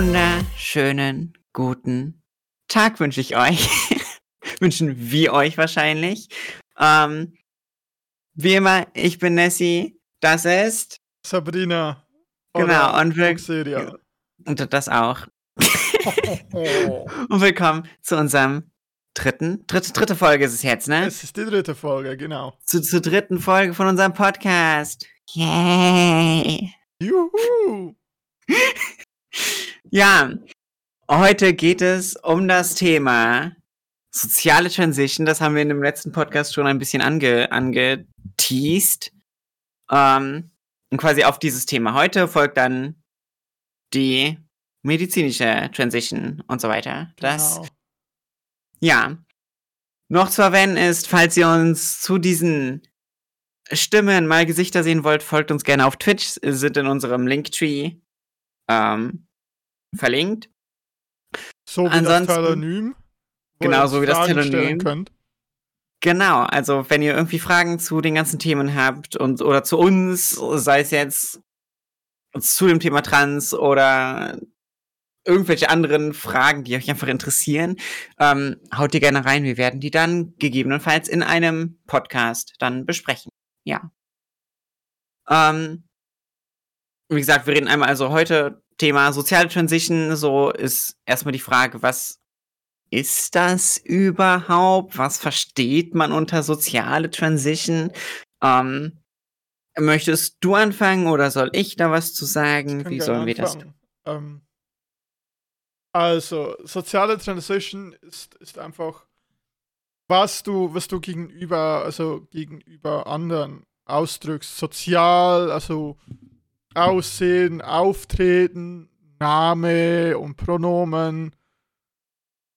wunderschönen guten Tag wünsche ich euch. Wünschen wir euch wahrscheinlich. Ähm, wie immer, ich bin Nessie. Das ist Sabrina. Genau, und wir, und das auch. und willkommen zu unserem dritten, dritte, dritte Folge ist es jetzt, ne? Es ist die dritte Folge, genau. Zu, zur dritten Folge von unserem Podcast. Yay! Juhu! Ja, heute geht es um das Thema soziale Transition. Das haben wir in dem letzten Podcast schon ein bisschen ange, angeteased. Ähm, und quasi auf dieses Thema heute folgt dann die medizinische Transition und so weiter. Das, Genau. ja. Noch zu erwähnen ist, falls ihr uns zu diesen Stimmen mal Gesichter sehen wollt, folgt uns gerne auf Twitch, sind in unserem Linktree ähm, verlinkt. So wie Ansonsten- das Telonym. Genau, so wie das Telonym. Genau, also wenn ihr irgendwie Fragen zu den ganzen Themen habt und oder zu uns, sei es jetzt zu dem Thema Trans oder irgendwelche anderen Fragen, die euch einfach interessieren, ähm, haut ihr gerne rein. Wir werden die dann gegebenenfalls in einem Podcast dann besprechen. Ja. Ähm, wie gesagt, wir reden einmal also heute Thema soziale Transition. So ist erstmal die Frage, was ist das überhaupt? Was versteht man unter soziale Transition? Ähm, möchtest du anfangen oder soll ich da was zu sagen? Wie sollen wir das tun? anfangen. Ähm, also, soziale Transition ist, ist einfach, was du, was du gegenüber, also gegenüber anderen ausdrückst. Sozial, also Aussehen, Auftreten, Name und Pronomen.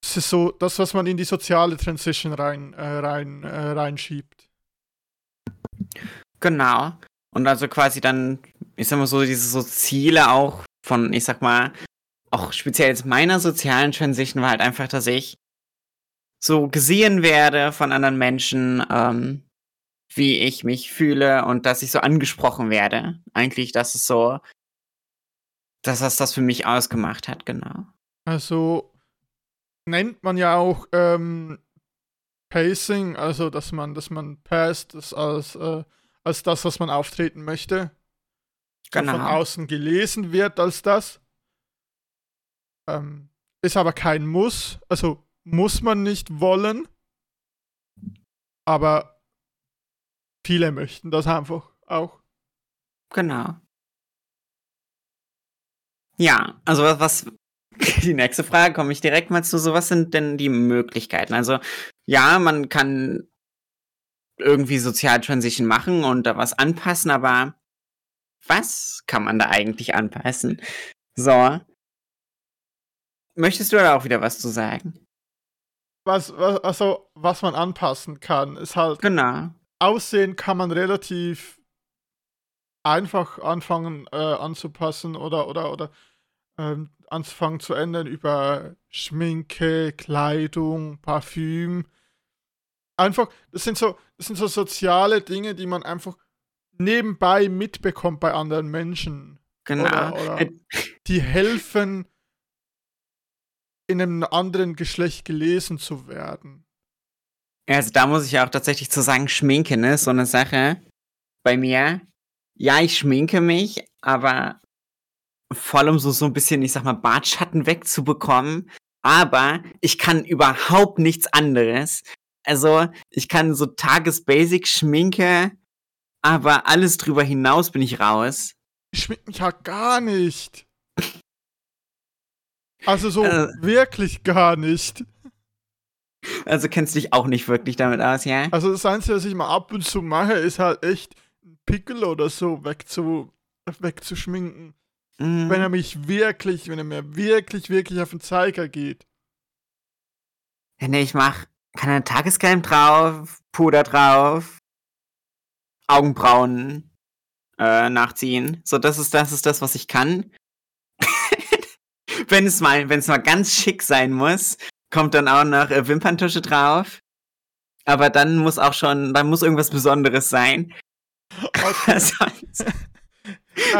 Das ist so das, was man in die soziale Transition rein, äh, rein, äh, reinschiebt. Genau. Und also quasi dann, ich sag mal so, diese so Ziele auch von, ich sag mal, auch speziell jetzt meiner sozialen Transition war halt einfach, dass ich so gesehen werde von anderen Menschen, ähm, wie ich mich fühle und dass ich so angesprochen werde. Eigentlich, das ist so, dass das das für mich ausgemacht hat, genau. Also nennt man ja auch ähm, Pacing, also dass man, dass man passt das als, äh, als das, was man auftreten möchte. So Von Genau. außen gelesen wird als das. Ähm, ist aber kein Muss, also muss man nicht wollen. Aber viele möchten das einfach auch. Genau. Ja, also was, die nächste Frage komme ich direkt mal zu. So, was sind denn die Möglichkeiten? Also, ja, man kann irgendwie Sozial Transition machen und da was anpassen, aber was kann man da eigentlich anpassen? So. Möchtest du da auch wieder was zu sagen? Was, was, also, was man anpassen kann, ist halt Genau. Aussehen kann man relativ einfach anfangen äh, anzupassen oder oder oder ähm, anfangen zu ändern über Schminke, Kleidung, Parfüm. Einfach, das sind so, das sind so soziale Dinge, die man einfach nebenbei mitbekommt bei anderen Menschen. Genau. Oder- oder- Die helfen, in einem anderen Geschlecht gelesen zu werden. Also da muss ich ja auch tatsächlich zu sagen, Schminke, ne, ist so eine Sache bei mir. Ja, ich schminke mich, aber voll um so, so ein bisschen, ich sag mal, Bartschatten wegzubekommen. Aber ich kann überhaupt nichts anderes. Also, ich kann so Tages-Basic-Schminke, aber alles drüber hinaus bin ich raus. Ich schmink mich halt gar nicht. Also so Äh. wirklich gar nicht. Also kennst du dich auch nicht wirklich damit aus, ja? Also das Einzige, was ich mal ab und zu mache, ist halt echt einen Pickel oder so wegzu, wegzuschminken. Mhm. Wenn er mich wirklich, wenn er mir wirklich, wirklich auf den Zeiger geht. Ja, nee, ich mach keine Tagescreme drauf, Puder drauf, Augenbrauen äh, nachziehen. So, das ist das ist das, was ich kann. wenn es mal, wenn es mal ganz schick sein muss, kommt dann auch noch äh, Wimperntusche drauf. Aber dann muss auch schon, dann muss irgendwas Besonderes sein. Okay. sonst,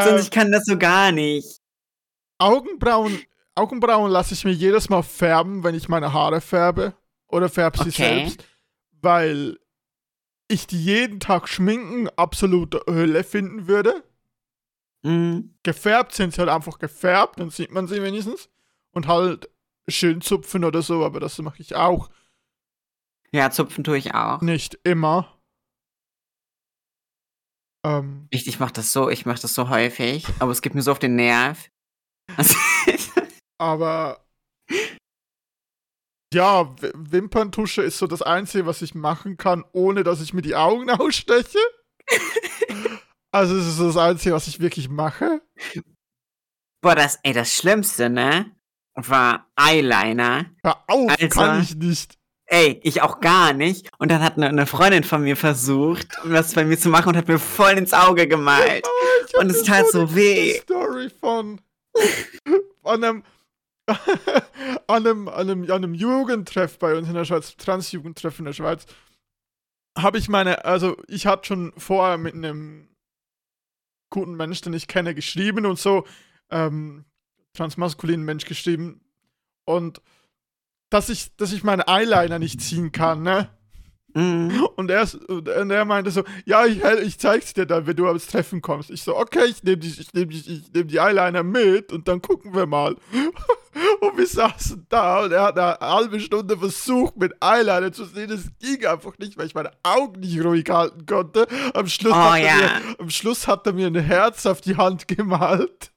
sonst ich kann das so gar nicht. Augenbrauen, Augenbrauen lasse ich mir jedes Mal färben, wenn ich meine Haare färbe. Oder färbe sie Okay. selbst. Weil ich die jeden Tag schminken absolute Hölle finden würde. Mhm. Gefärbt sind sie halt einfach gefärbt, dann sieht man sie wenigstens. Und halt schön zupfen oder so, aber das mache ich auch Ja, zupfen tue ich auch. nicht immer. Ähm, Ich, ich mache das so, ich mache das so häufig, aber es gibt mir so auf den Nerv. Also, aber ja, Wimperntusche ist so das Einzige, was ich machen kann, ohne dass ich mir die Augen aussteche. Also es ist so das Einzige, was ich wirklich mache. boah, das, ey, das Schlimmste, ne? War Eyeliner. Hör auf, Also- kann ich nicht. Ey, ich auch gar nicht. Und dann hat eine, eine Freundin von mir versucht, was bei mir zu machen und hat mir voll ins Auge gemalt. Hab Und es tat so weh. Story von, von einem, an einem, an einem, an einem Jugendtreff bei uns in der Schweiz, Transjugendtreff in der Schweiz, habe ich meine, also ich hatte schon vorher mit einem guten Mensch, den ich kenne, geschrieben und so, ähm, transmaskulinen Mensch geschrieben und dass ich, dass ich meine Eyeliner nicht ziehen kann, ne? Mhm. Und er, und er meinte so, ja, ich, ich zeig's dir dann, wenn du ans Treffen kommst. Ich so, okay, ich nehme die, ich nehm die, ich nehm die Eyeliner mit und dann gucken wir mal. Und wir saßen da und er hat eine halbe Stunde versucht, mit Eyeliner zu sehen. Es ging einfach nicht, weil ich meine Augen nicht ruhig halten konnte. Am Schluss, Oh, hat, er ja. mir, am Schluss hat er mir ein Herz auf die Hand gemalt.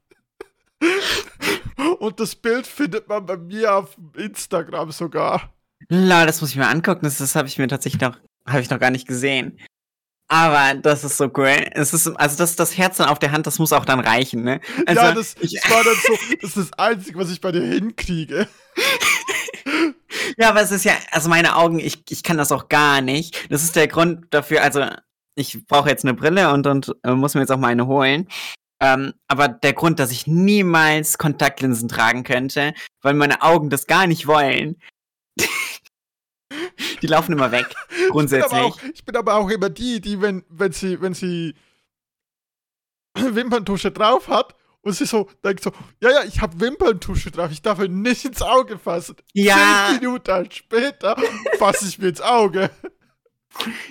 Und das Bild findet man bei mir auf Instagram sogar. Lol, das muss ich mir angucken. Das, das habe ich mir tatsächlich noch, habe ich noch gar nicht gesehen. Aber das ist so cool. Es ist, also das, das Herz dann auf der Hand, das muss auch dann reichen, ne? Also, ja, das, ich, das war dann so, das ist das Einzige, was ich bei dir hinkriege. Ja, aber es ist ja, also meine Augen, ich, ich kann das auch gar nicht. Das ist der Grund dafür, also ich brauche jetzt eine Brille und, und äh, muss mir jetzt auch mal eine holen. Ähm, aber der Grund, dass ich niemals Kontaktlinsen tragen könnte, weil meine Augen das gar nicht wollen. die laufen immer weg, Ich bin, aber grundsätzlich. auch, ich bin aber auch immer die, die, wenn, wenn sie, wenn sie Wimperntusche drauf hat und sie so denkt so, ja, ja, ich habe Wimperntusche drauf, ich darf ihr nicht ins Auge fassen. Ja, Zehn Minuten später fasse ich mir ins Auge.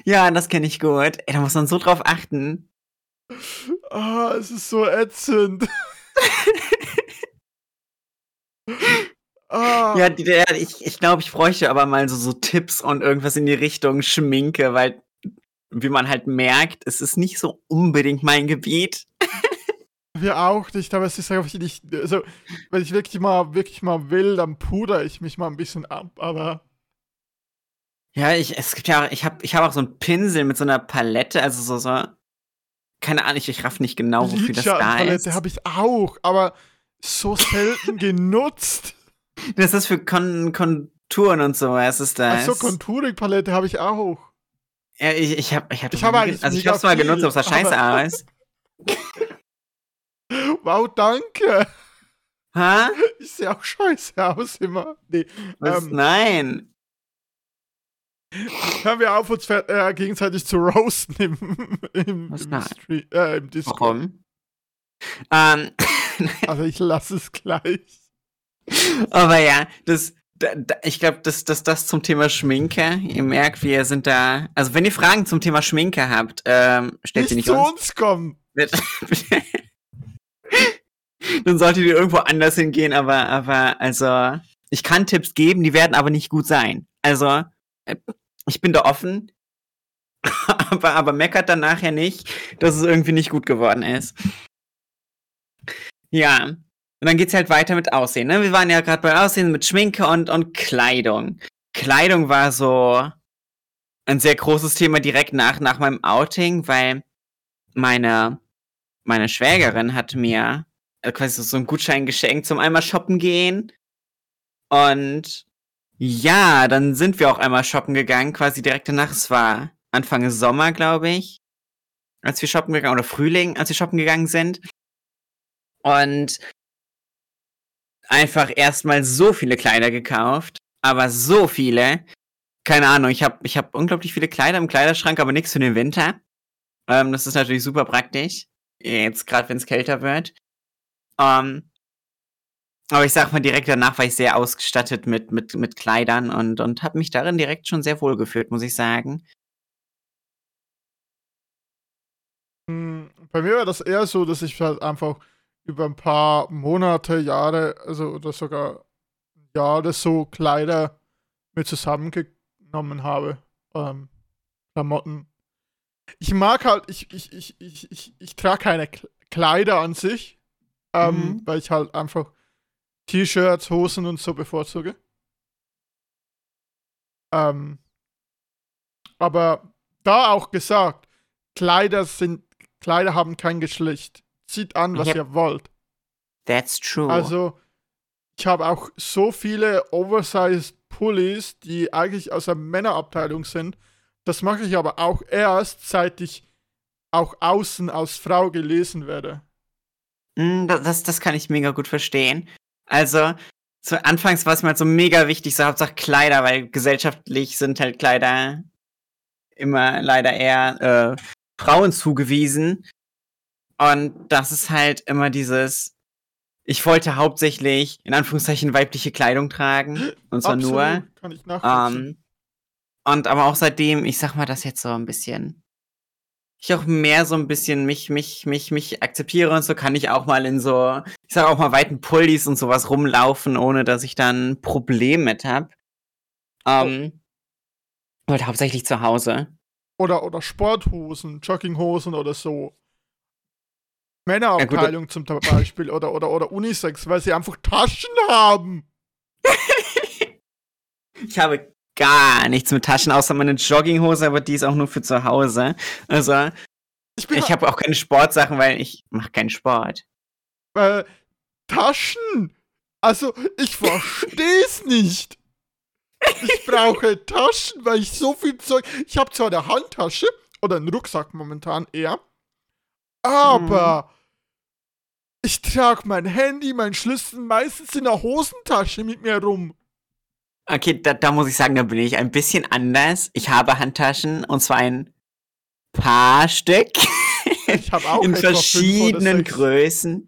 ja, das kenne ich gut. Ey, da muss man so drauf achten. Ah, es ist so ätzend. ah, Ja, ich, ich glaube, ich bräuchte aber mal so, so Tipps und irgendwas in die Richtung Schminke, weil, wie man halt merkt, es ist nicht so unbedingt mein Gebiet. wir auch nicht, aber es ist einfach nicht, also, wenn ich wirklich mal, wirklich mal will, dann pudere ich mich mal ein bisschen ab, aber Ja, ich, es gibt ja auch, ich habe ich hab auch so einen Pinsel mit so einer Palette, also so, so, keine Ahnung, ich, ich raff nicht genau, wofür das da ist. Lidschattenpalette habe ich auch, aber so selten genutzt. Das ist für Kon Konturen und sowas, ist das. Achso, Contouring-Palette habe ich auch. ja, ich, ich habe ich hab Ich nie eigentlich ge- Also ich hab's mal genutzt, aber es sah scheiße aus. Wow, danke. Ha? Ich sehe auch scheiße aus immer. Nee, Was? ähm, Nein. Hören wir auf, uns äh, gegenseitig zu roasten im, im, im, äh, im Discord. Warum? Ähm, Also ich lasse es gleich. aber ja, das, da, da, ich glaube, dass das, das zum Thema Schminke, ihr merkt, wir sind da, also wenn ihr Fragen zum Thema Schminke habt, ähm, stellt sie Nicht nicht zu uns. uns kommen. Dann solltet ihr irgendwo anders hingehen, aber, aber, also, ich kann Tipps geben, die werden aber nicht gut sein. Also, ich bin da offen, aber, aber meckert dann nachher nicht, dass es irgendwie nicht gut geworden ist. Ja. Und dann geht's halt weiter mit Aussehen, ne? Wir waren ja gerade bei Aussehen mit Schminke und, und Kleidung. Kleidung war so ein sehr großes Thema direkt nach, nach meinem Outing, weil meine, meine Schwägerin hat mir äh, quasi so einen Gutschein geschenkt zum einmal shoppen gehen. Und ja, dann sind wir auch einmal shoppen gegangen, quasi direkt danach. Es war Anfang Sommer, glaube ich, als wir shoppen gegangen, oder Frühling, als wir shoppen gegangen sind. Und einfach erstmal so viele Kleider gekauft, aber so viele. Keine Ahnung, ich habe ich hab unglaublich viele Kleider im Kleiderschrank, aber nichts für den Winter. Ähm, das ist natürlich super praktisch. Jetzt gerade, wenn es kälter wird. Ähm, Aber ich sag mal, direkt danach war ich sehr ausgestattet mit, mit, mit Kleidern und, und habe mich darin direkt schon sehr wohl gefühlt, muss ich sagen. Hm, bei mir war das eher so, dass ich halt einfach über ein paar Monate, Jahre, also oder sogar Jahre so Kleider mit zusammengenommen habe. Ähm, Klamotten. Ich mag halt, ich, ich, ich, ich, ich, ich trage keine Kleider an sich, ähm, mhm. weil ich halt einfach T-Shirts, Hosen und so bevorzuge. Ähm, aber da auch gesagt, Kleider sind, Kleider haben kein Geschlecht. Zieht an, was yep. ihr wollt. That's true. Also, ich habe auch so viele Oversized Pullis, die eigentlich aus der Männerabteilung sind. Das mache ich aber auch erst, seit ich auch außen als Frau gelesen werde. Mm, das, das kann ich mega gut verstehen. Also, zu Anfangs war es mir halt so mega wichtig, so Hauptsache Kleider, weil gesellschaftlich sind halt Kleider immer leider eher äh, Frauen zugewiesen. Und das ist halt immer dieses, ich wollte hauptsächlich in Anführungszeichen weibliche Kleidung tragen. Und zwar Absolut, nur. Kann ich nachvollziehen. Ähm, und aber auch seitdem, ich sag mal, das jetzt so ein bisschen ich auch mehr so ein bisschen mich, mich, mich, mich akzeptiere und so kann ich auch mal in so, ich sag auch mal weiten Pullis und sowas rumlaufen, ohne dass ich dann ein Problem mit hab. Ähm, oh. halt hauptsächlich zu Hause. Oder, oder Sporthosen, Jogginghosen oder so. Männerabteilung ja, zum Beispiel oder, oder, oder Unisex, weil sie einfach Taschen haben. ich habe gar nichts mit Taschen, außer meine Jogginghose, aber die ist auch nur für zu Hause. Also, ich, ich habe auch keine Sportsachen, weil ich mache keinen Sport. Äh, Taschen? Also, ich versteh's nicht. Ich brauche Taschen, weil ich so viel Zeug. Ich habe zwar eine Handtasche oder einen Rucksack momentan eher, aber hm. ich trage mein Handy, mein Schlüssel meistens in der Hosentasche mit mir rum. Okay, da, da muss ich sagen, da bin ich ein bisschen anders. Ich habe Handtaschen und zwar ein paar Stück. Ich habe auch in verschiedenen Größen.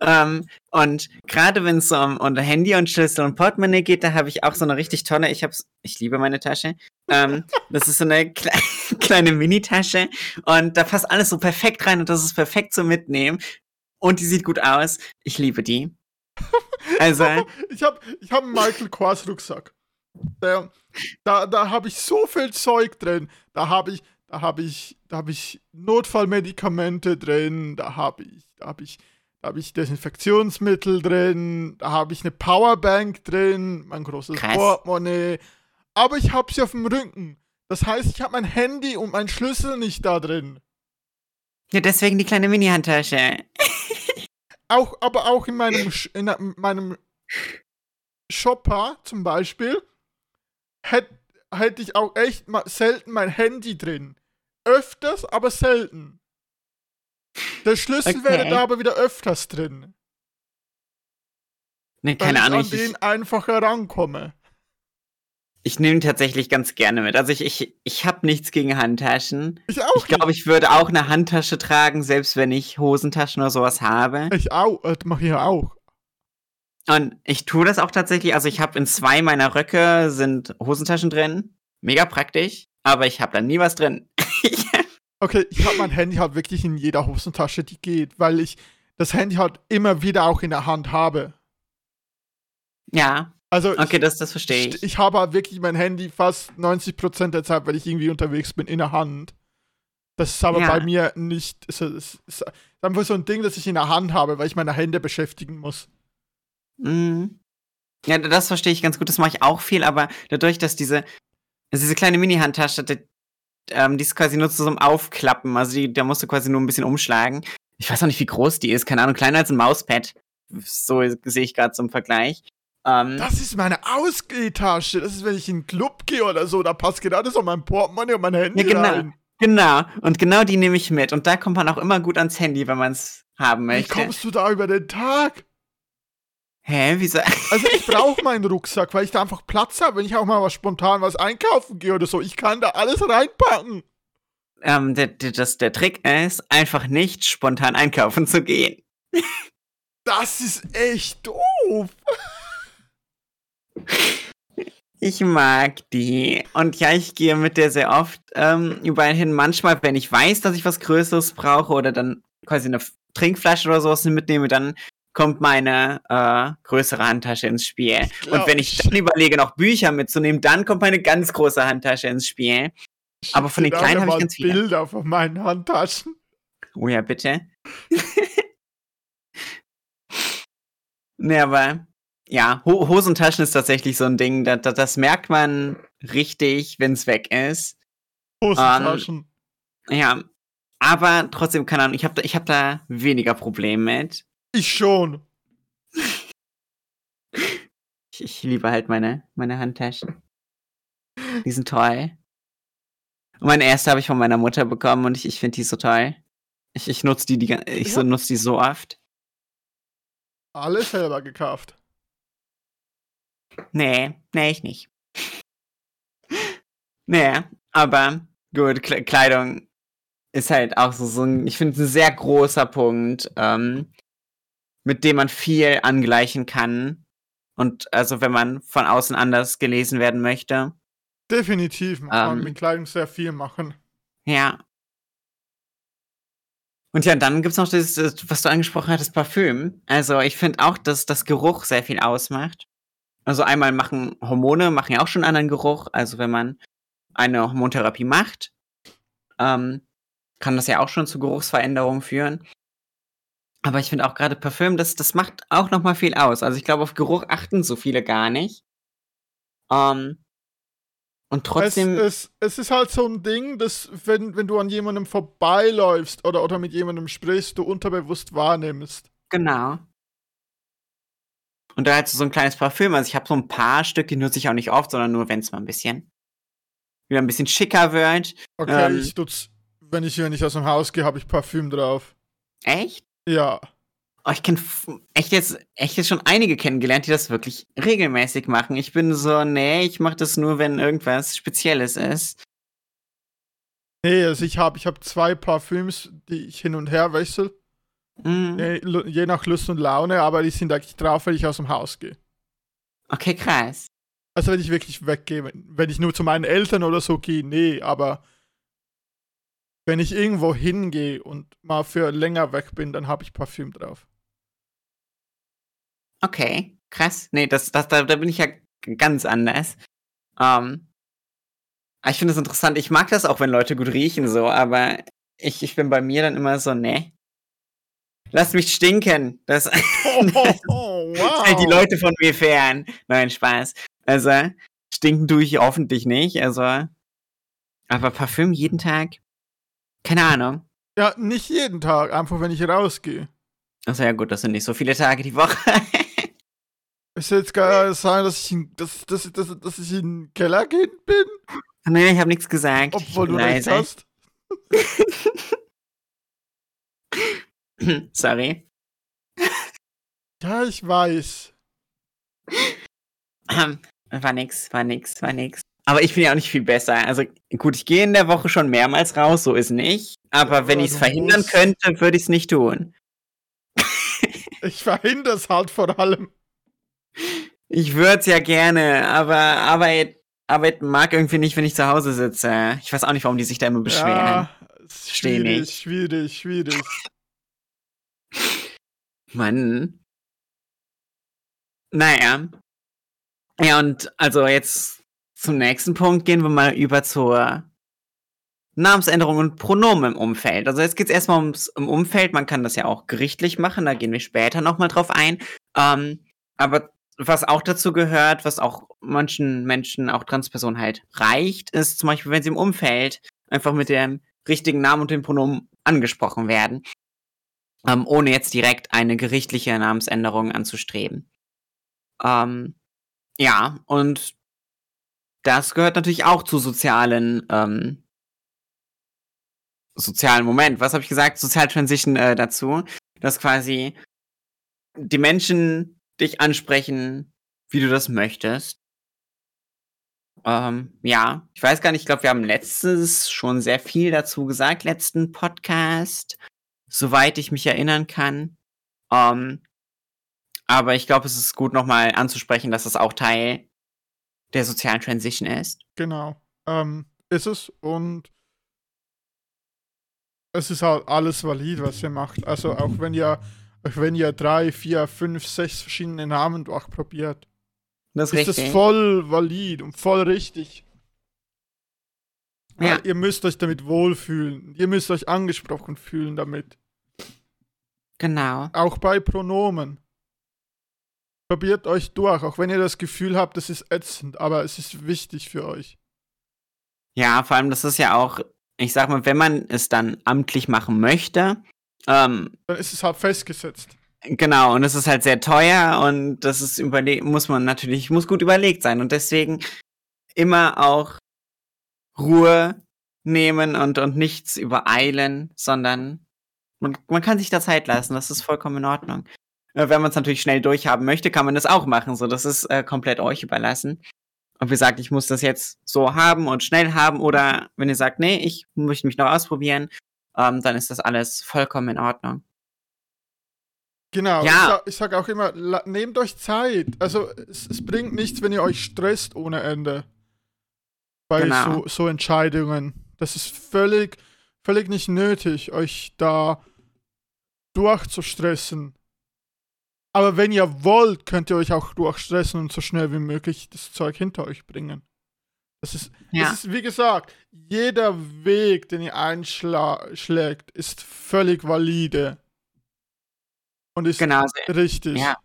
Ähm, und gerade wenn es so um, um Handy und Schlüssel und Portemonnaie geht, da habe ich auch so eine richtig tolle, ich hab's, ich liebe meine Tasche. Ähm, das ist so eine kle kleine Mini-Tasche und da passt alles so perfekt rein und das ist perfekt zum Mitnehmen. Und die sieht gut aus. Ich liebe die. Also. ich habe ich hab einen Michael Kors Rucksack. Der, da da habe ich so viel Zeug drin. Da habe ich, da habe ich, da habe ich Notfallmedikamente drin. Da habe ich, da habe ich, da habe ich Desinfektionsmittel drin. Da habe ich eine Powerbank drin. Mein großes Krass. Portemonnaie. Aber ich habe sie auf dem Rücken. Das heißt, ich habe mein Handy und meinen Schlüssel nicht da drin. Ja, deswegen die kleine Mini-Handtasche. auch, aber auch in meinem, in meinem Shopper zum Beispiel hätte hätt ich auch echt mal selten mein Handy drin. Öfters, aber selten. Der Schlüssel okay. wäre da aber wieder öfters drin. Nee, keine Ahnung. Ich an den einfacher rankomme. Ich nehme tatsächlich ganz gerne mit. Also ich, ich, ich habe nichts gegen Handtaschen. Ich auch. Ich glaube, ich würde auch eine Handtasche tragen, selbst wenn ich Hosentaschen oder sowas habe. Ich auch, das äh, mache ich ja auch. Und ich tue das auch tatsächlich. Also ich habe in zwei meiner Röcke sind Hosentaschen drin. Mega praktisch. Aber ich habe da nie was drin. Okay, ich habe mein Handy halt wirklich in jeder Hosentasche, die geht, weil ich das Handy halt immer wieder auch in der Hand habe. Ja. Also okay, ich, das, das verstehe ich. Ich habe wirklich mein Handy fast 90% der Zeit, weil ich irgendwie unterwegs bin, in der Hand. Das ist aber ja. bei mir nicht. Es ist, es ist einfach so ein Ding, das ich in der Hand habe, weil ich meine Hände beschäftigen muss. Mhm. Ja, das verstehe ich ganz gut. Das mache ich auch viel, aber dadurch, dass diese, also diese kleine Mini-Handtasche, ähm, die ist quasi nur zum Aufklappen. Also die, da musst du quasi nur ein bisschen umschlagen. Ich weiß auch nicht, wie groß die ist. Keine Ahnung, kleiner als ein Mauspad. So sehe ich gerade zum Vergleich. Ähm, das ist meine Ausgehtasche. Das ist, wenn ich in einen Club gehe oder so, da passt genau das auf mein Portemonnaie und mein Handy ja, genau, rein. Genau. Und genau die nehme ich mit. Und da kommt man auch immer gut ans Handy, wenn man es haben möchte. Wie kommst du da über den Tag? Hä, wieso? Also ich brauche meinen Rucksack, weil ich da einfach Platz habe, wenn ich auch mal was spontan was einkaufen gehe oder so. Ich kann da alles reinpacken. Ähm, der, der, das, der Trick ist, einfach nicht spontan einkaufen zu gehen. Das ist echt doof. Ich mag die. Und ja, ich gehe mit der sehr oft ähm, überall hin. Manchmal, wenn ich weiß, dass ich was Größeres brauche oder dann quasi eine Trinkflasche oder sowas mitnehme, dann kommt meine äh, größere Handtasche ins Spiel. Und wenn ich dann überlege, noch Bücher mitzunehmen, dann kommt meine ganz große Handtasche ins Spiel. Aber von den kleinen habe ich ganz viele. Bilder von meinen Handtaschen. Oh ja, bitte. ne, aber ja, Ho Hosentaschen ist tatsächlich so ein Ding, da, da, das merkt man richtig, wenn es weg ist. Hosentaschen. Um, ja, aber trotzdem, keine Ahnung, ich habe da, ich hab da weniger Probleme mit. Ich schon. Ich, ich liebe halt meine, meine Handtaschen. Die sind toll. Und meine erste habe ich von meiner Mutter bekommen und ich, ich finde die so toll. Ich, ich nutze die, die, ich ja. so, nutze die so oft. Alles selber gekauft. Nee, nee, ich nicht. nee, aber gut, Kleidung ist halt auch so, so ein, ich finde, ein sehr großer Punkt, ähm, mit dem man viel angleichen kann. Und also, wenn man von außen anders gelesen werden möchte. Definitiv, man kann ähm, mit Kleidung sehr viel machen. Ja. Und ja, dann gibt's noch das, was du angesprochen hattest, Parfüm. Also, ich finde auch, dass das Geruch sehr viel ausmacht. Also, einmal machen Hormone, machen ja auch schon einen anderen Geruch. Also, wenn man eine Hormontherapie macht, ähm, kann das ja auch schon zu Geruchsveränderungen führen. Aber ich finde auch gerade Parfüm, das, das macht auch nochmal viel aus. Also ich glaube, auf Geruch achten so viele gar nicht. Ähm, und trotzdem. Es, es, es, ist halt so ein Ding, dass, wenn, wenn du an jemandem vorbeiläufst oder, oder mit jemandem sprichst, du unterbewusst wahrnimmst. Genau. Und da halt so ein kleines Parfüm. Also ich habe so ein paar Stück, die nutze ich auch nicht oft, sondern nur, wenn es mal ein bisschen wieder ein bisschen schicker wird. Okay, ähm, ich nutze wenn ich, wenn ich aus dem Haus gehe, habe ich Parfüm drauf. Echt? Ja. Oh, ich kenne echt jetzt, echt jetzt schon einige kennengelernt, die das wirklich regelmäßig machen. Ich bin so, nee, ich mache das nur, wenn irgendwas Spezielles ist. Nee, also ich habe ich hab zwei Parfüms, die ich hin und her wechsle. Mm. Je, je, nach Lust und Laune, aber die sind eigentlich drauf, wenn ich aus dem Haus gehe. Okay, krass. Also wenn ich wirklich weggehe, wenn, wenn ich nur zu meinen Eltern oder so gehe, nee, aber wenn ich irgendwo hingehe und mal für länger weg bin, dann habe ich Parfüm drauf. Okay, krass. Nee, das, das, da, da bin ich ja ganz anders. Ähm, ich finde es interessant. Ich mag das auch, wenn Leute gut riechen, so, aber ich, ich bin bei mir dann immer so, ne. Lass mich stinken. Das, oh, das oh, wow. halt die Leute von mir fern. Nein, Spaß. Also, stinken tue ich hoffentlich nicht. Also, aber Parfüm jeden Tag? Keine Ahnung. Ja, nicht jeden Tag, einfach wenn ich rausgehe. Achso, ja gut, das sind nicht so viele Tage die Woche. Ich soll jetzt gar sein, dass ich, in, dass, dass, dass, dass ich in den Keller gehen bin? Nein, ich habe nichts gesagt. Obwohl du nichts hast. Sorry. Ja, ich weiß. War nix, war nix, war nix. Aber ich bin ja auch nicht viel besser. Also gut, ich gehe in der Woche schon mehrmals raus, so ist nicht. Aber ja, wenn ich es verhindern musst... könnte, würde ich es nicht tun. ich verhindere es halt vor allem. Ich würde es ja gerne, aber Arbeit, Arbeit mag irgendwie nicht, wenn ich zu Hause sitze. Ich weiß auch nicht, warum die sich da immer beschweren. Ja, schwierig, schwierig, schwierig. Mann. Naja. Ja, und also jetzt zum nächsten Punkt gehen wir mal über zur Namensänderung und Pronomen im Umfeld. Also jetzt geht es erstmal ums im Umfeld. Man kann das ja auch gerichtlich machen, da gehen wir später nochmal drauf ein. Ähm, aber was auch dazu gehört, was auch manchen Menschen, auch Transpersonen halt reicht, ist zum Beispiel, wenn sie im Umfeld einfach mit dem richtigen Namen und dem Pronomen angesprochen werden, ähm, ohne jetzt direkt eine gerichtliche Namensänderung anzustreben. Ähm, ja, und das gehört natürlich auch zu sozialen, ähm, sozialen Moment. Was habe ich gesagt? Sozial Transition äh, dazu, dass quasi die Menschen dich ansprechen, wie du das möchtest. Ähm, ja, ich weiß gar nicht, ich glaube, wir haben letztes schon sehr viel dazu gesagt, letzten Podcast, soweit ich mich erinnern kann. Ähm, Aber ich glaube, es ist gut, nochmal anzusprechen, dass es auch Teil der sozialen Transition ist. Genau. Ähm, ist es und es ist halt alles valid, was ihr macht. Also auch wenn ihr, auch wenn ihr drei, vier, fünf, sechs verschiedene Namen durchprobiert, Das ist, ist das richtig. voll valid und voll richtig. Ja. Ihr müsst euch damit wohlfühlen. Ihr müsst euch angesprochen fühlen damit. Genau. Auch bei Pronomen. Probiert euch durch, auch wenn ihr das Gefühl habt, das ist ätzend, aber es ist wichtig für euch. Ja, vor allem, das ist ja auch, ich sag mal, wenn man es dann amtlich machen möchte, ähm, Dann ist es halt festgesetzt. Genau, und es ist halt sehr teuer und das ist überle muss man natürlich, muss gut überlegt sein und deswegen immer auch Ruhe nehmen und, und nichts übereilen, sondern man, man kann sich da Zeit lassen, das ist vollkommen in Ordnung. Äh, Wenn man es natürlich schnell durchhaben möchte, kann man das auch machen, so das ist äh, komplett euch überlassen. Ob ihr sagt, ich muss das jetzt so haben und schnell haben oder wenn ihr sagt, nee, ich möchte mich noch ausprobieren, ähm, dann ist das alles vollkommen in Ordnung. Genau, Ja. ich, sag, ich sag auch immer, nehmt euch Zeit. Also es, es bringt nichts, wenn ihr euch stresst ohne Ende. Bei Genau. so, so Entscheidungen. Das ist völlig, völlig nicht nötig, euch da durchzustressen. Aber wenn ihr wollt, könnt ihr euch auch durchstressen und so schnell wie möglich das Zeug hinter euch bringen. Das ist, Ja. das ist wie gesagt, jeder Weg, den ihr einschlägt, ist völlig valide. Und ist Genau, also richtig. Ja.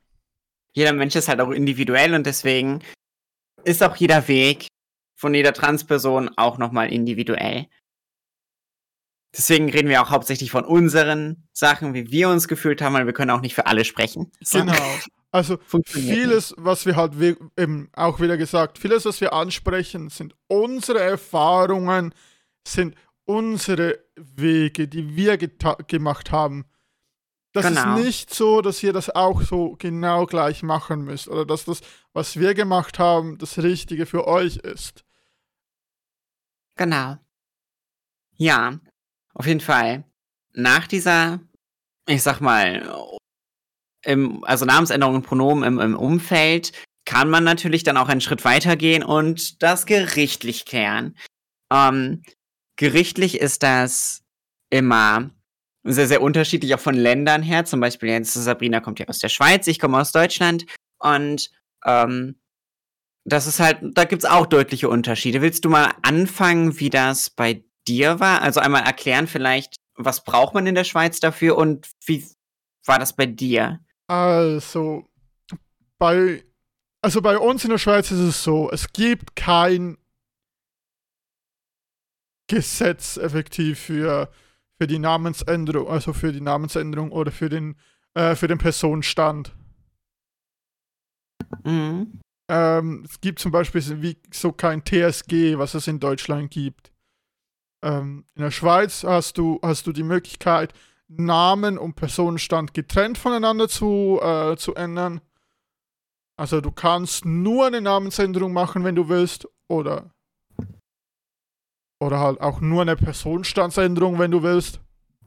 Jeder Mensch ist halt auch individuell und deswegen ist auch jeder Weg von jeder Transperson auch nochmal individuell. Deswegen reden wir auch hauptsächlich von unseren Sachen, wie wir uns gefühlt haben, weil wir können auch nicht für alle sprechen. Genau. Also vieles, was wir halt eben auch wieder gesagt, vieles, was wir ansprechen, sind unsere Erfahrungen, sind unsere Wege, die wir gemacht haben. Das Genau. ist nicht so, dass ihr das auch so genau gleich machen müsst oder dass das, was wir gemacht haben, das Richtige für euch ist. Genau. Ja, auf jeden Fall. Nach dieser, ich sag mal, im, also Namensänderung und Pronomen im, im Umfeld, kann man natürlich dann auch einen Schritt weitergehen und das gerichtlich klären. Ähm, gerichtlich ist das immer sehr, sehr unterschiedlich, auch von Ländern her. Zum Beispiel jetzt Sabrina kommt ja aus der Schweiz, ich komme aus Deutschland und ähm, das ist halt, da gibt's auch deutliche Unterschiede. Willst du mal anfangen, wie das bei dir war? Also einmal erklären vielleicht, was braucht man in der Schweiz dafür und wie war das bei dir? Also, bei, also bei uns in der Schweiz ist es so, es gibt kein Gesetz effektiv für, für die Namensänderung, also für die Namensänderung oder für den, äh, für den Personenstand. Mhm. Ähm, es gibt zum Beispiel so wie so kein TSG, was es in Deutschland gibt. Ähm, in der Schweiz hast du, hast du die Möglichkeit, Namen und Personenstand getrennt voneinander zu, äh, zu ändern. Also du kannst nur eine Namensänderung machen, wenn du willst, oder oder halt auch nur eine Personenstandsänderung, wenn du willst.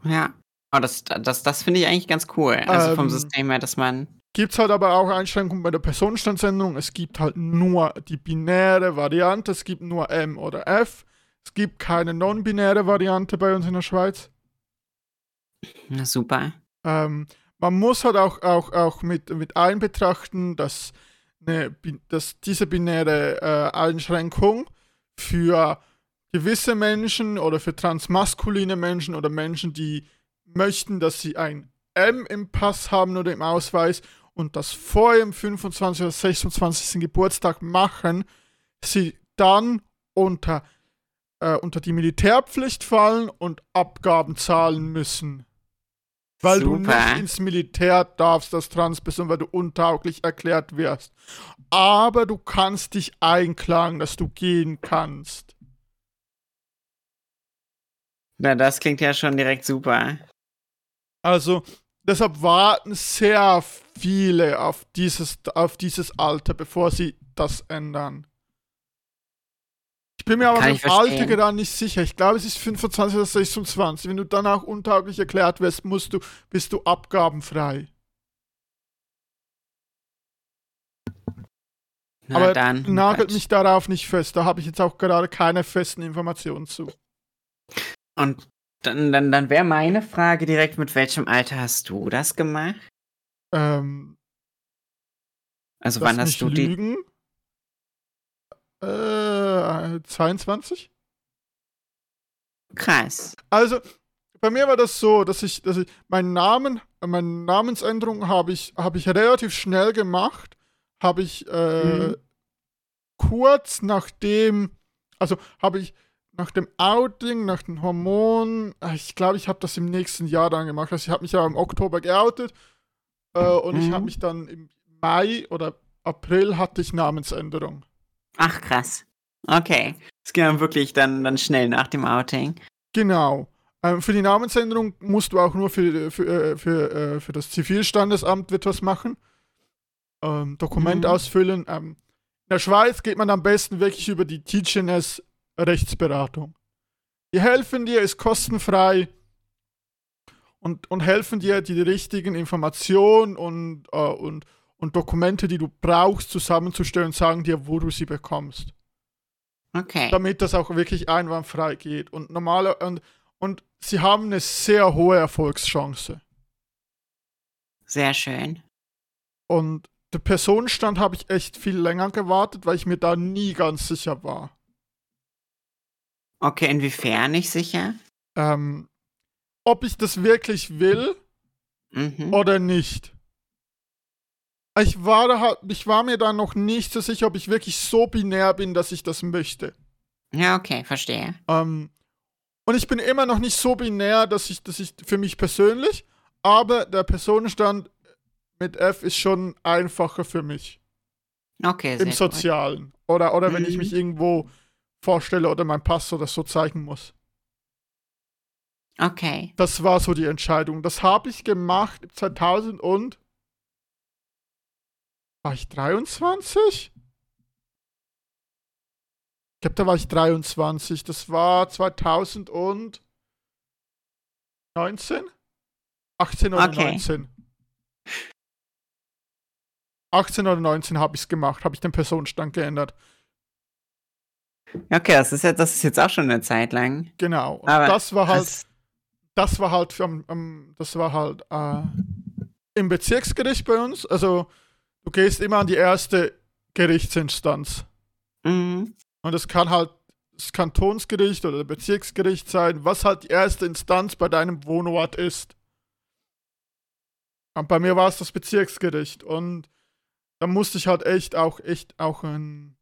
Ja. Oh, das, das, das finde ich eigentlich ganz cool. Also vom Ähm, System her, dass man. Gibt es halt aber auch Einschränkungen bei der Personenstandsänderung. Es gibt halt nur die binäre Variante, es gibt nur M oder F. Es gibt keine non-binäre Variante bei uns in der Schweiz. Na super. Ähm, man muss halt auch, auch, auch mit, mit einbetrachten, dass, eine, dass diese binäre äh, Einschränkung für gewisse Menschen oder für transmaskuline Menschen oder Menschen, die möchten, dass sie ein M im Pass haben oder im Ausweis und das vor ihrem 25. oder 26. Geburtstag machen, sie dann unter, äh, unter die Militärpflicht fallen und Abgaben zahlen müssen. Weil du Super. nicht ins Militär darfst als Transperson, weil du untauglich erklärt wirst. Aber du kannst dich einklagen, dass du gehen kannst. Na, das klingt ja schon direkt super. Also, deshalb warten sehr viele auf dieses, auf dieses Alter, bevor sie das ändern. Ich bin mir aber mit dem Alter gerade nicht sicher. Ich glaube, es ist 25 oder 26. Wenn du danach untauglich erklärt wirst, musst du, bist du abgabenfrei. Na Aber dann. nagelt Gott. mich darauf nicht fest. Da habe ich jetzt auch gerade keine festen Informationen zu. Und dann, dann, dann wäre meine Frage direkt, mit welchem Alter hast du das gemacht? Ähm, Also wann hast du die? lügen. Äh, 22? Krass. Also, bei mir war das so, dass ich, dass ich meinen Namen, äh, meine Namensänderung habe ich, habe ich relativ schnell gemacht. Habe ich äh, Mhm. kurz nachdem, also habe ich nach dem Outing, nach den Hormonen, äh, ich glaube, ich habe das im nächsten Jahr dann gemacht. Also ich habe mich ja im Oktober geoutet äh, und ich Mhm. habe mich dann im Mai oder April hatte ich Namensänderung. Ach krass. Okay. Es ging dann wirklich dann, dann schnell nach dem Outing. Genau. Ähm, für die Namensänderung musst du auch nur für, für, äh, für, äh, für das Zivilstandesamt etwas machen. Ähm, Dokument Mhm. ausfüllen. Ähm, in der Schweiz geht man am besten wirklich über die TGNS Rechtsberatung. Die helfen dir, ist kostenfrei und, und helfen dir, die richtigen Informationen und, äh, und, und Dokumente, die du brauchst, zusammenzustellen und sagen dir, wo du sie bekommst Okay. damit das auch wirklich einwandfrei geht. Und normale und, und sie haben eine sehr hohe Erfolgschance. Sehr schön. Und der Personenstand habe ich echt viel länger gewartet, weil ich mir da nie ganz sicher war. Okay, inwiefern nicht sicher? Ähm, ob ich das wirklich will Mhm. oder nicht. Ich war, da, ich war mir da noch nicht so sicher, ob ich wirklich so binär bin, dass ich das möchte. Ja, okay, verstehe. Ähm, und ich bin immer noch nicht so binär, dass ich, dass ich für mich persönlich, aber der Personenstand mit F ist schon einfacher für mich. Okay, sehr Im gut. Sozialen. Oder, oder wenn ich Mhm. mich irgendwo vorstelle oder mein Pass oder so zeigen muss. Okay. Das war so die Entscheidung. Das habe ich gemacht 2000 und. War ich 23? Ich glaube, da war ich 23. Das war 2019? 18 oder Okay. 19? 18 oder 19 habe ich es gemacht, habe ich den Personenstand geändert. Okay, das ist, ja, das ist jetzt auch schon eine Zeit lang. Genau. Und Aber das war halt das- war halt am, am, das war halt äh, im Bezirksgericht bei uns. Also du gehst immer an die erste Gerichtsinstanz. Mhm. Und es kann halt das Kantonsgericht oder Bezirksgericht sein, was halt die erste Instanz bei deinem Wohnort ist. Und bei mir war es das Bezirksgericht. Und da musste ich halt echt auch, echt auch einen,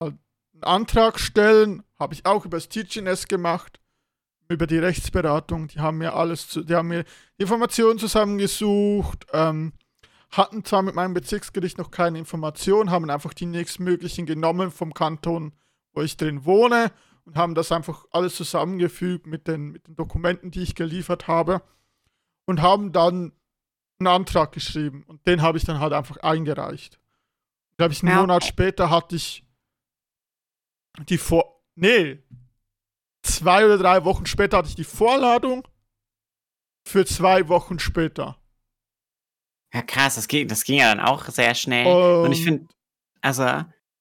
halt einen Antrag stellen. Habe ich auch über das TGNS gemacht. Über die Rechtsberatung. Die haben mir alles, zu, die haben mir Informationen zusammengesucht. Ähm, hatten zwar mit meinem Bezirksgericht noch keine Informationen, haben einfach die nächstmöglichen genommen vom Kanton, wo ich drin wohne und haben das einfach alles zusammengefügt mit den, mit den Dokumenten, die ich geliefert habe und haben dann einen Antrag geschrieben und den habe ich dann halt einfach eingereicht. Glaube ich, einen Ja. Monat später hatte ich die Vor... Nee, zwei oder drei Wochen später hatte ich die Vorladung für zwei Wochen später. Ja, krass, das ging, das ging ja dann auch sehr schnell. Und ich Und- finde, also,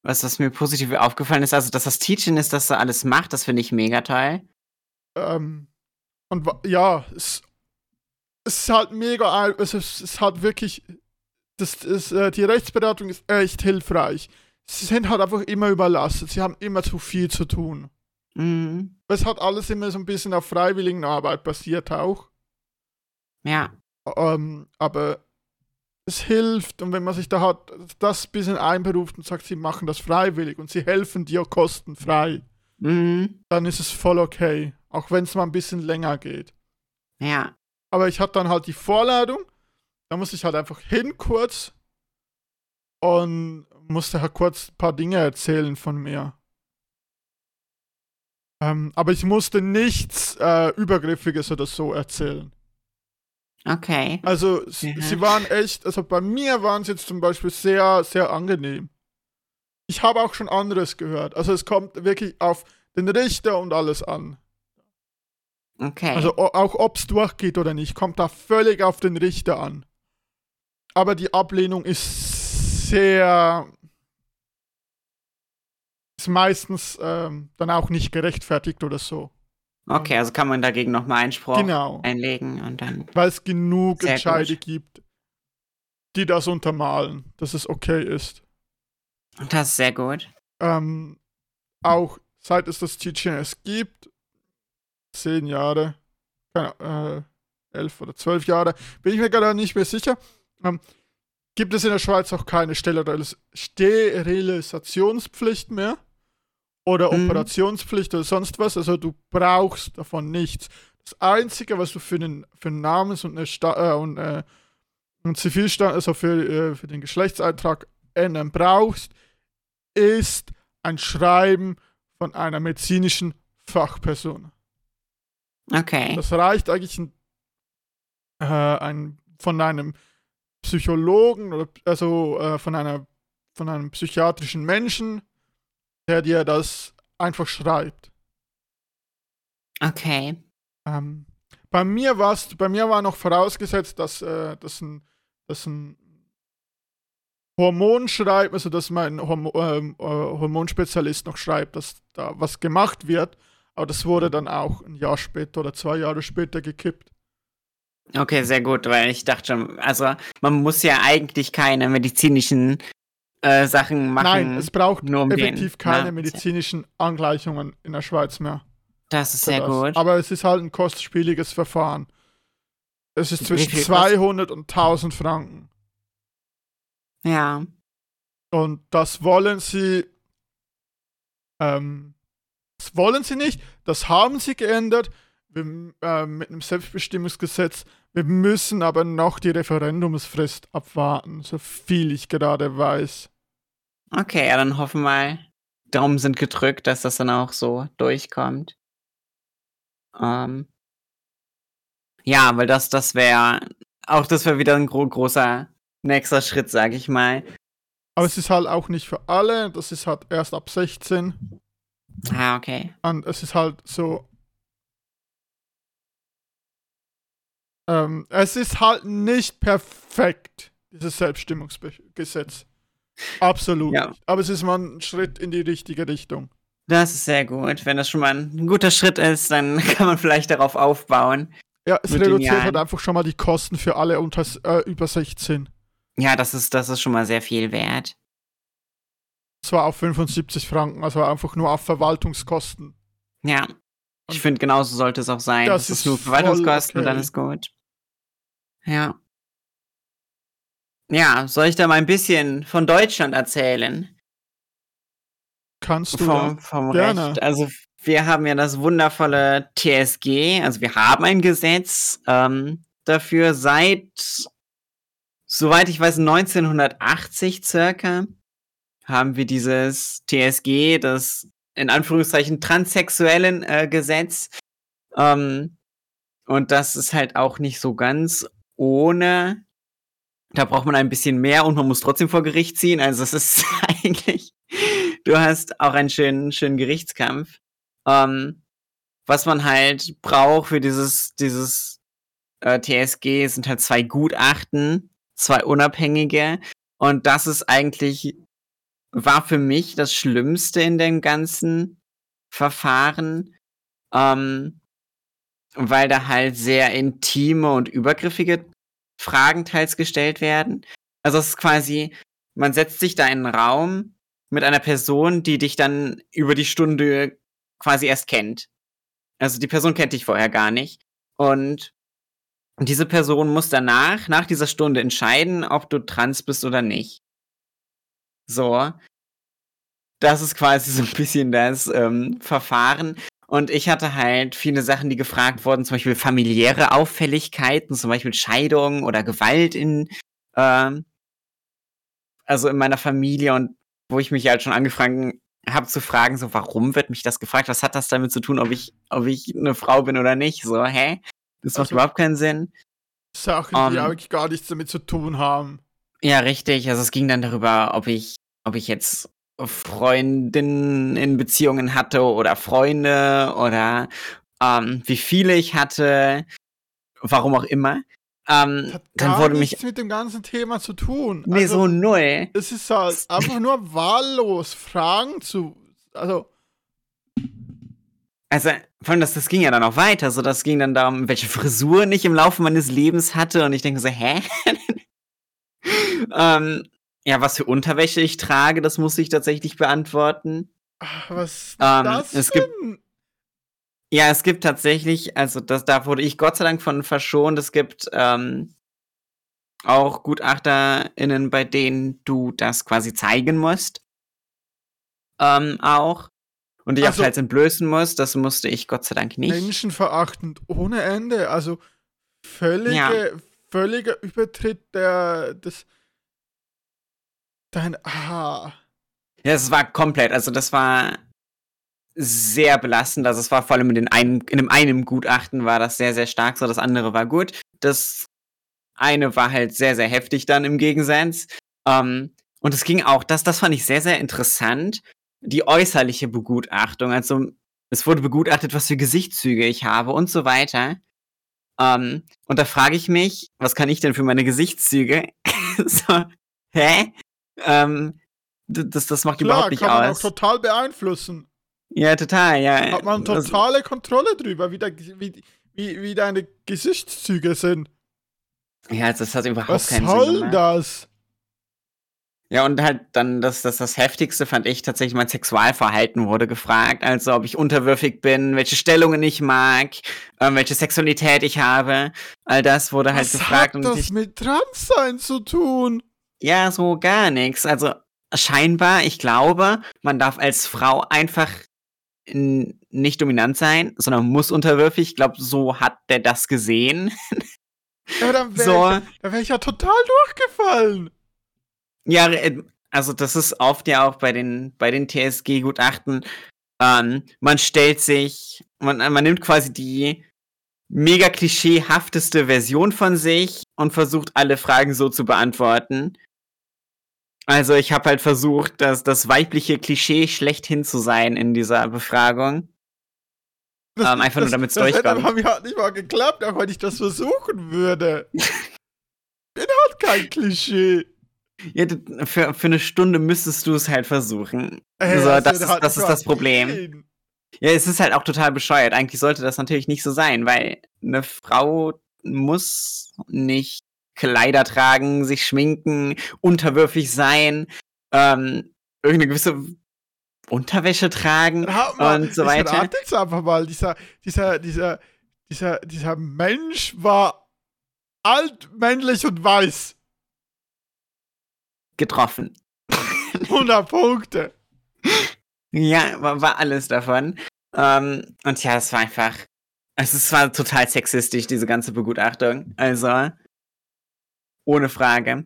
was, was mir positiv aufgefallen ist, also, dass das Teaching ist, dass er alles macht, das finde ich mega toll. Ähm, und ja, es, es ist halt mega, es ist, es ist halt wirklich, das ist, äh, die Rechtsberatung ist echt hilfreich. Sie sind halt einfach immer überlastet, sie haben immer zu viel zu tun. Mhm. Es hat alles immer so ein bisschen auf freiwilligen Arbeit basiert auch. Ja, Ähm, aber es hilft und wenn man sich da hat, das bisschen einberuft und sagt, sie machen das freiwillig und sie helfen dir kostenfrei, mhm. dann ist es voll okay. Auch wenn es mal ein bisschen länger geht. ja, Aber ich hatte dann halt die Vorladung. Da musste ich halt einfach hin kurz und musste halt kurz ein paar Dinge erzählen von mir. Ähm, aber ich musste nichts äh, Übergriffiges oder so erzählen. Okay. Also s- Mhm. sie waren echt, also bei mir waren sie jetzt zum Beispiel sehr, sehr angenehm. Ich habe auch schon anderes gehört. Also es kommt wirklich auf den Richter und alles an. Okay. Also auch ob es durchgeht oder nicht, kommt da völlig auf den Richter an. Aber die Ablehnung ist sehr, ist meistens ähm, dann auch nicht gerechtfertigt oder so. Okay, also kann man dagegen nochmal Einspruch Genau. einlegen und dann. Weil es genug Entscheide gut. gibt, die das untermalen, dass es okay ist. Das ist sehr gut. Ähm, auch seit es das TGNS gibt, zehn Jahre, keine, äh, elf oder zwölf Jahre, bin ich mir gerade nicht mehr sicher, ähm, gibt es in der Schweiz auch keine Sterilis Sterilisationspflicht mehr oder Mhm. Operationspflicht oder sonst was. Also du brauchst davon nichts. Das Einzige, was du für einen, für einen Namens- und, eine Sta äh, und äh, einen Zivilstand, also für, äh, für den Geschlechtseintrag ändern brauchst, ist ein Schreiben von einer medizinischen Fachperson. Okay. Das reicht eigentlich ein, äh, ein, von einem Psychologen oder also äh, von einer von einem psychiatrischen Menschen, der dir das einfach schreibt. Okay. Ähm, bei mir war's, bei mir war noch vorausgesetzt, dass äh, dass ein, dass ein Hormon schreibt, also dass mein Hormo ähm, äh, Hormonspezialist noch schreibt, dass da was gemacht wird. Aber das wurde dann auch ein Jahr später oder zwei Jahre später gekippt. Okay, sehr gut, weil ich dachte schon, also man muss ja eigentlich keine medizinischen äh, Sachen machen. Nein, es braucht nur um effektiv den, keine ne? medizinischen Angleichungen in der Schweiz mehr. Das ist sehr das. gut. Aber es ist halt ein kostspieliges Verfahren. Es ist zwischen viel 200 und 1000 Franken. ja. Und das wollen sie. Ähm, das wollen sie nicht. Das haben sie geändert. Wir, äh, mit einem Selbstbestimmungsgesetz. Wir müssen aber noch die Referendumsfrist abwarten, so viel ich gerade weiß. Okay, ja, dann hoffen wir mal. Daumen sind gedrückt, dass das dann auch so durchkommt. Ähm, ja, weil das, das wäre, auch das wäre wieder ein gro großer nächster Schritt, sag ich mal. Aber es ist halt auch nicht für alle. Das ist halt erst ab 16. Ah, okay. Und es ist halt so. Ähm, es ist halt nicht perfekt, dieses Selbststimmungsgesetz. Absolut. Ja. Aber es ist mal ein Schritt in die richtige Richtung. Das ist sehr gut. Wenn das schon mal ein guter Schritt ist, dann kann man vielleicht darauf aufbauen. Ja, es Mit reduziert halt einfach schon mal die Kosten für alle unter äh, über 16. Ja, das ist, das ist schon mal sehr viel wert. Zwar auf 75 Franken, also einfach nur auf Verwaltungskosten. Ja. Ich finde, genauso sollte es auch sein. Das Das, ist nur Verwaltungskosten und dann okay. ist gut. Ja. Ja, soll ich da mal ein bisschen von Deutschland erzählen? Kannst du Vom, vom Gerne. Recht. Also wir haben ja das wundervolle TSG, also wir haben ein Gesetz ähm, dafür seit, soweit ich weiß, 1980 circa haben wir dieses TSG, das in Anführungszeichen transsexuellen äh, Gesetz. Ähm, und das ist halt auch nicht so ganz ohne. Da braucht man ein bisschen mehr und man muss trotzdem vor Gericht ziehen. Also es ist eigentlich, du hast auch einen schönen, schönen Gerichtskampf. Ähm, was man halt braucht für dieses, dieses äh, TSG sind halt zwei Gutachten, zwei unabhängige. Und das ist eigentlich, war für mich das Schlimmste in dem ganzen Verfahren. Ähm, weil da halt sehr intime und übergriffige Fragen teils gestellt werden. Also es ist quasi, man setzt sich da in einen Raum mit einer Person, die dich dann über die Stunde quasi erst kennt. Also die Person kennt dich vorher gar nicht. Und diese Person muss danach, nach dieser Stunde entscheiden, ob du trans bist oder nicht. So. Das ist quasi so ein bisschen das ähm, Verfahren. Und ich hatte halt viele Sachen, die gefragt wurden, zum Beispiel familiäre Auffälligkeiten, zum Beispiel Scheidung oder Gewalt in, ähm, also in meiner Familie und wo ich mich halt schon angefangen habe zu fragen, so warum wird mich das gefragt? Was hat das damit zu tun, ob ich, ob ich eine Frau bin oder nicht? So, hä? Das macht Also- überhaupt keinen Sinn. Sachen, die Ähm, eigentlich gar nichts damit zu tun haben. Ja, richtig. Also es ging dann darüber, ob ich, ob ich jetzt Freundinnen in Beziehungen hatte oder Freunde oder ähm, wie viele ich hatte, warum auch immer. Ähm, Das hat dann wurde mich. nichts mit dem ganzen Thema zu tun. Nee, Also, so null. Es ist halt einfach nur wahllos, Fragen zu also. Also, vor allem, das, das ging ja dann auch weiter. So, das ging dann darum, welche Frisuren ich im Laufe meines Lebens hatte. Und ich denke so, hä? ähm, ja, was für Unterwäsche ich trage, das muss ich tatsächlich beantworten. Ach, was ist Ähm, das es denn? gibt- Ja, es gibt tatsächlich, also das, da wurde ich Gott sei Dank von verschont. Es gibt ähm, auch GutachterInnen, bei denen du das quasi zeigen musst. Ähm, auch. Und dich Also- auch teils entblößen musst. Das musste ich Gott sei Dank nicht. Menschenverachtend ohne Ende. Also völlige, Ja. völliger Übertritt der des dein ah. Ja, es war komplett, also das war sehr belastend. Also es war vor allem in, den einen, in dem einen Gutachten war das sehr, sehr stark, so das andere war gut. Das eine war halt sehr, sehr heftig dann im Gegensatz. Ähm, und es ging auch, das, das fand ich sehr, sehr interessant, die äußerliche Begutachtung. Also es wurde begutachtet, was für Gesichtszüge ich habe und so weiter. Ähm, und da frage ich mich, was kann ich denn für meine Gesichtszüge? so, hä? Ähm, das, das macht Klar, überhaupt nicht kann man aus. auch total beeinflussen. Ja, total, ja. Hat man Das- totale Kontrolle drüber, wie, der, wie, wie, wie deine Gesichtszüge sind. ja, also das hat überhaupt Was keinen Sinn soll gemacht. das? Ja, und halt dann das, das, das Heftigste fand ich tatsächlich, mein Sexualverhalten wurde gefragt. Also, ob ich unterwürfig bin, welche Stellungen ich mag, ähm, welche Sexualität ich habe. All das wurde halt Was gefragt. hat Und das ich, mit Transsein zu tun? Ja, so gar nichts. Also, scheinbar, ich glaube, man darf als Frau einfach nicht dominant sein, sondern muss unterwürfig. Ich glaube, so hat der das gesehen. Ja, dann wäre So. ich, da wär ich ja total durchgefallen. Ja, äh, also das ist oft ja auch bei den, bei den TSG-Gutachten. Ähm, man stellt sich, man, man nimmt quasi die mega klischeehafteste Version von sich und versucht alle Fragen so zu beantworten. Also ich habe halt versucht, das, das weibliche Klischee schlechthin zu sein in dieser Befragung. Das, Ähm, einfach nur, damit's das hätte durchkommt. bei mir halt nicht mal geklappt, auch wenn ich das versuchen würde. Bin halt kein Klischee. Ja, für, für eine Stunde müsstest du es halt versuchen. Ey, so, das das, ist, das ist das Problem. Ja, es ist halt auch total bescheuert. Eigentlich sollte das natürlich nicht so sein, weil eine Frau muss nicht Kleider tragen, sich schminken, unterwürfig sein, ähm, irgendeine gewisse Unterwäsche tragen mal, und so ich weiter. rate jetzt einfach mal, dieser, dieser, dieser, dieser, dieser Mensch war alt, männlich und weiß. Getroffen. 100 Punkte. Ja, war, war alles davon. Ähm, und ja, es war einfach. Es war total sexistisch, diese ganze Begutachtung. Also, ohne Frage.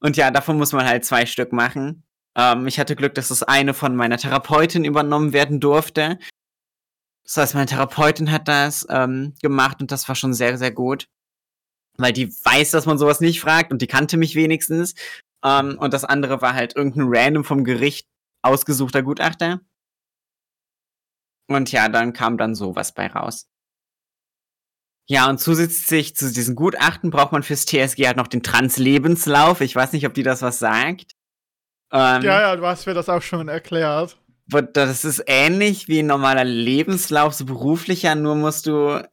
Und ja, davon muss man halt zwei Stück machen. Ähm, ich hatte Glück, dass das eine von meiner Therapeutin übernommen werden durfte. Das heißt, meine Therapeutin hat das ähm, gemacht und das war schon sehr, sehr gut. Weil die weiß, dass man sowas nicht fragt und die kannte mich wenigstens. Ähm, und das andere war halt irgendein random vom Gericht ausgesuchter Gutachter. Und ja, dann kam dann sowas bei raus. Ja, und zusätzlich zu diesen Gutachten braucht man fürs TSG halt noch den Trans-Lebenslauf. Ich weiß nicht, ob die das was sagt. Ähm, Ja, ja, du hast mir das auch schon erklärt. Das ist ähnlich wie ein normaler Lebenslauf, so beruflicher, nur musst du.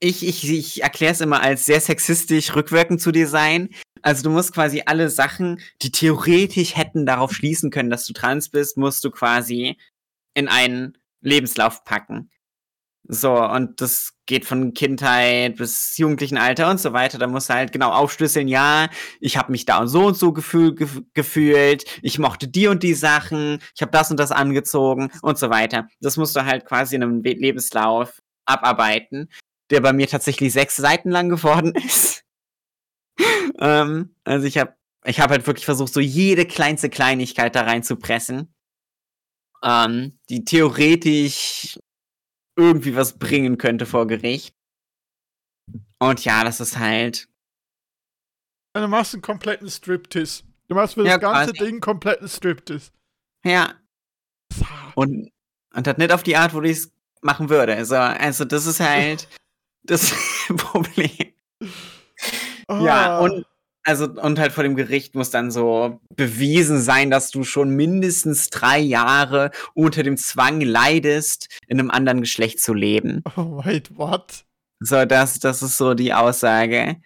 Ich, ich, ich erkläre es immer als sehr sexistisch rückwirkend zu dir sein. Also du musst quasi alle Sachen, die theoretisch hätten darauf schließen können, dass du trans bist, musst du quasi in einen Lebenslauf packen. So, und das geht von Kindheit bis jugendlichen Alter und so weiter. Da musst du halt genau aufschlüsseln, ja, ich habe mich da und so und so gefühl, gef gefühlt, ich mochte die und die Sachen, ich habe das und das angezogen und so weiter. Das musst du halt quasi in einem Le- Lebenslauf abarbeiten, der bei mir tatsächlich sechs Seiten lang geworden ist. ähm, also ich habe ich hab halt wirklich versucht, so jede kleinste Kleinigkeit da reinzupressen, ähm, die theoretisch irgendwie was bringen könnte vor Gericht. Und ja, das ist halt. Du machst einen kompletten Striptease. Du machst für Ja, das ganze quasi. Ding einen kompletten Striptease. Ja, Und, und das nicht auf die Art, wo ich es machen würde. Also, also das ist halt das Problem. Ah. Ja, und Also, und halt vor dem Gericht muss dann so bewiesen sein, dass du schon mindestens drei Jahre unter dem Zwang leidest, in einem anderen Geschlecht zu leben. Oh, wait, what? So, das, das ist so die Aussage.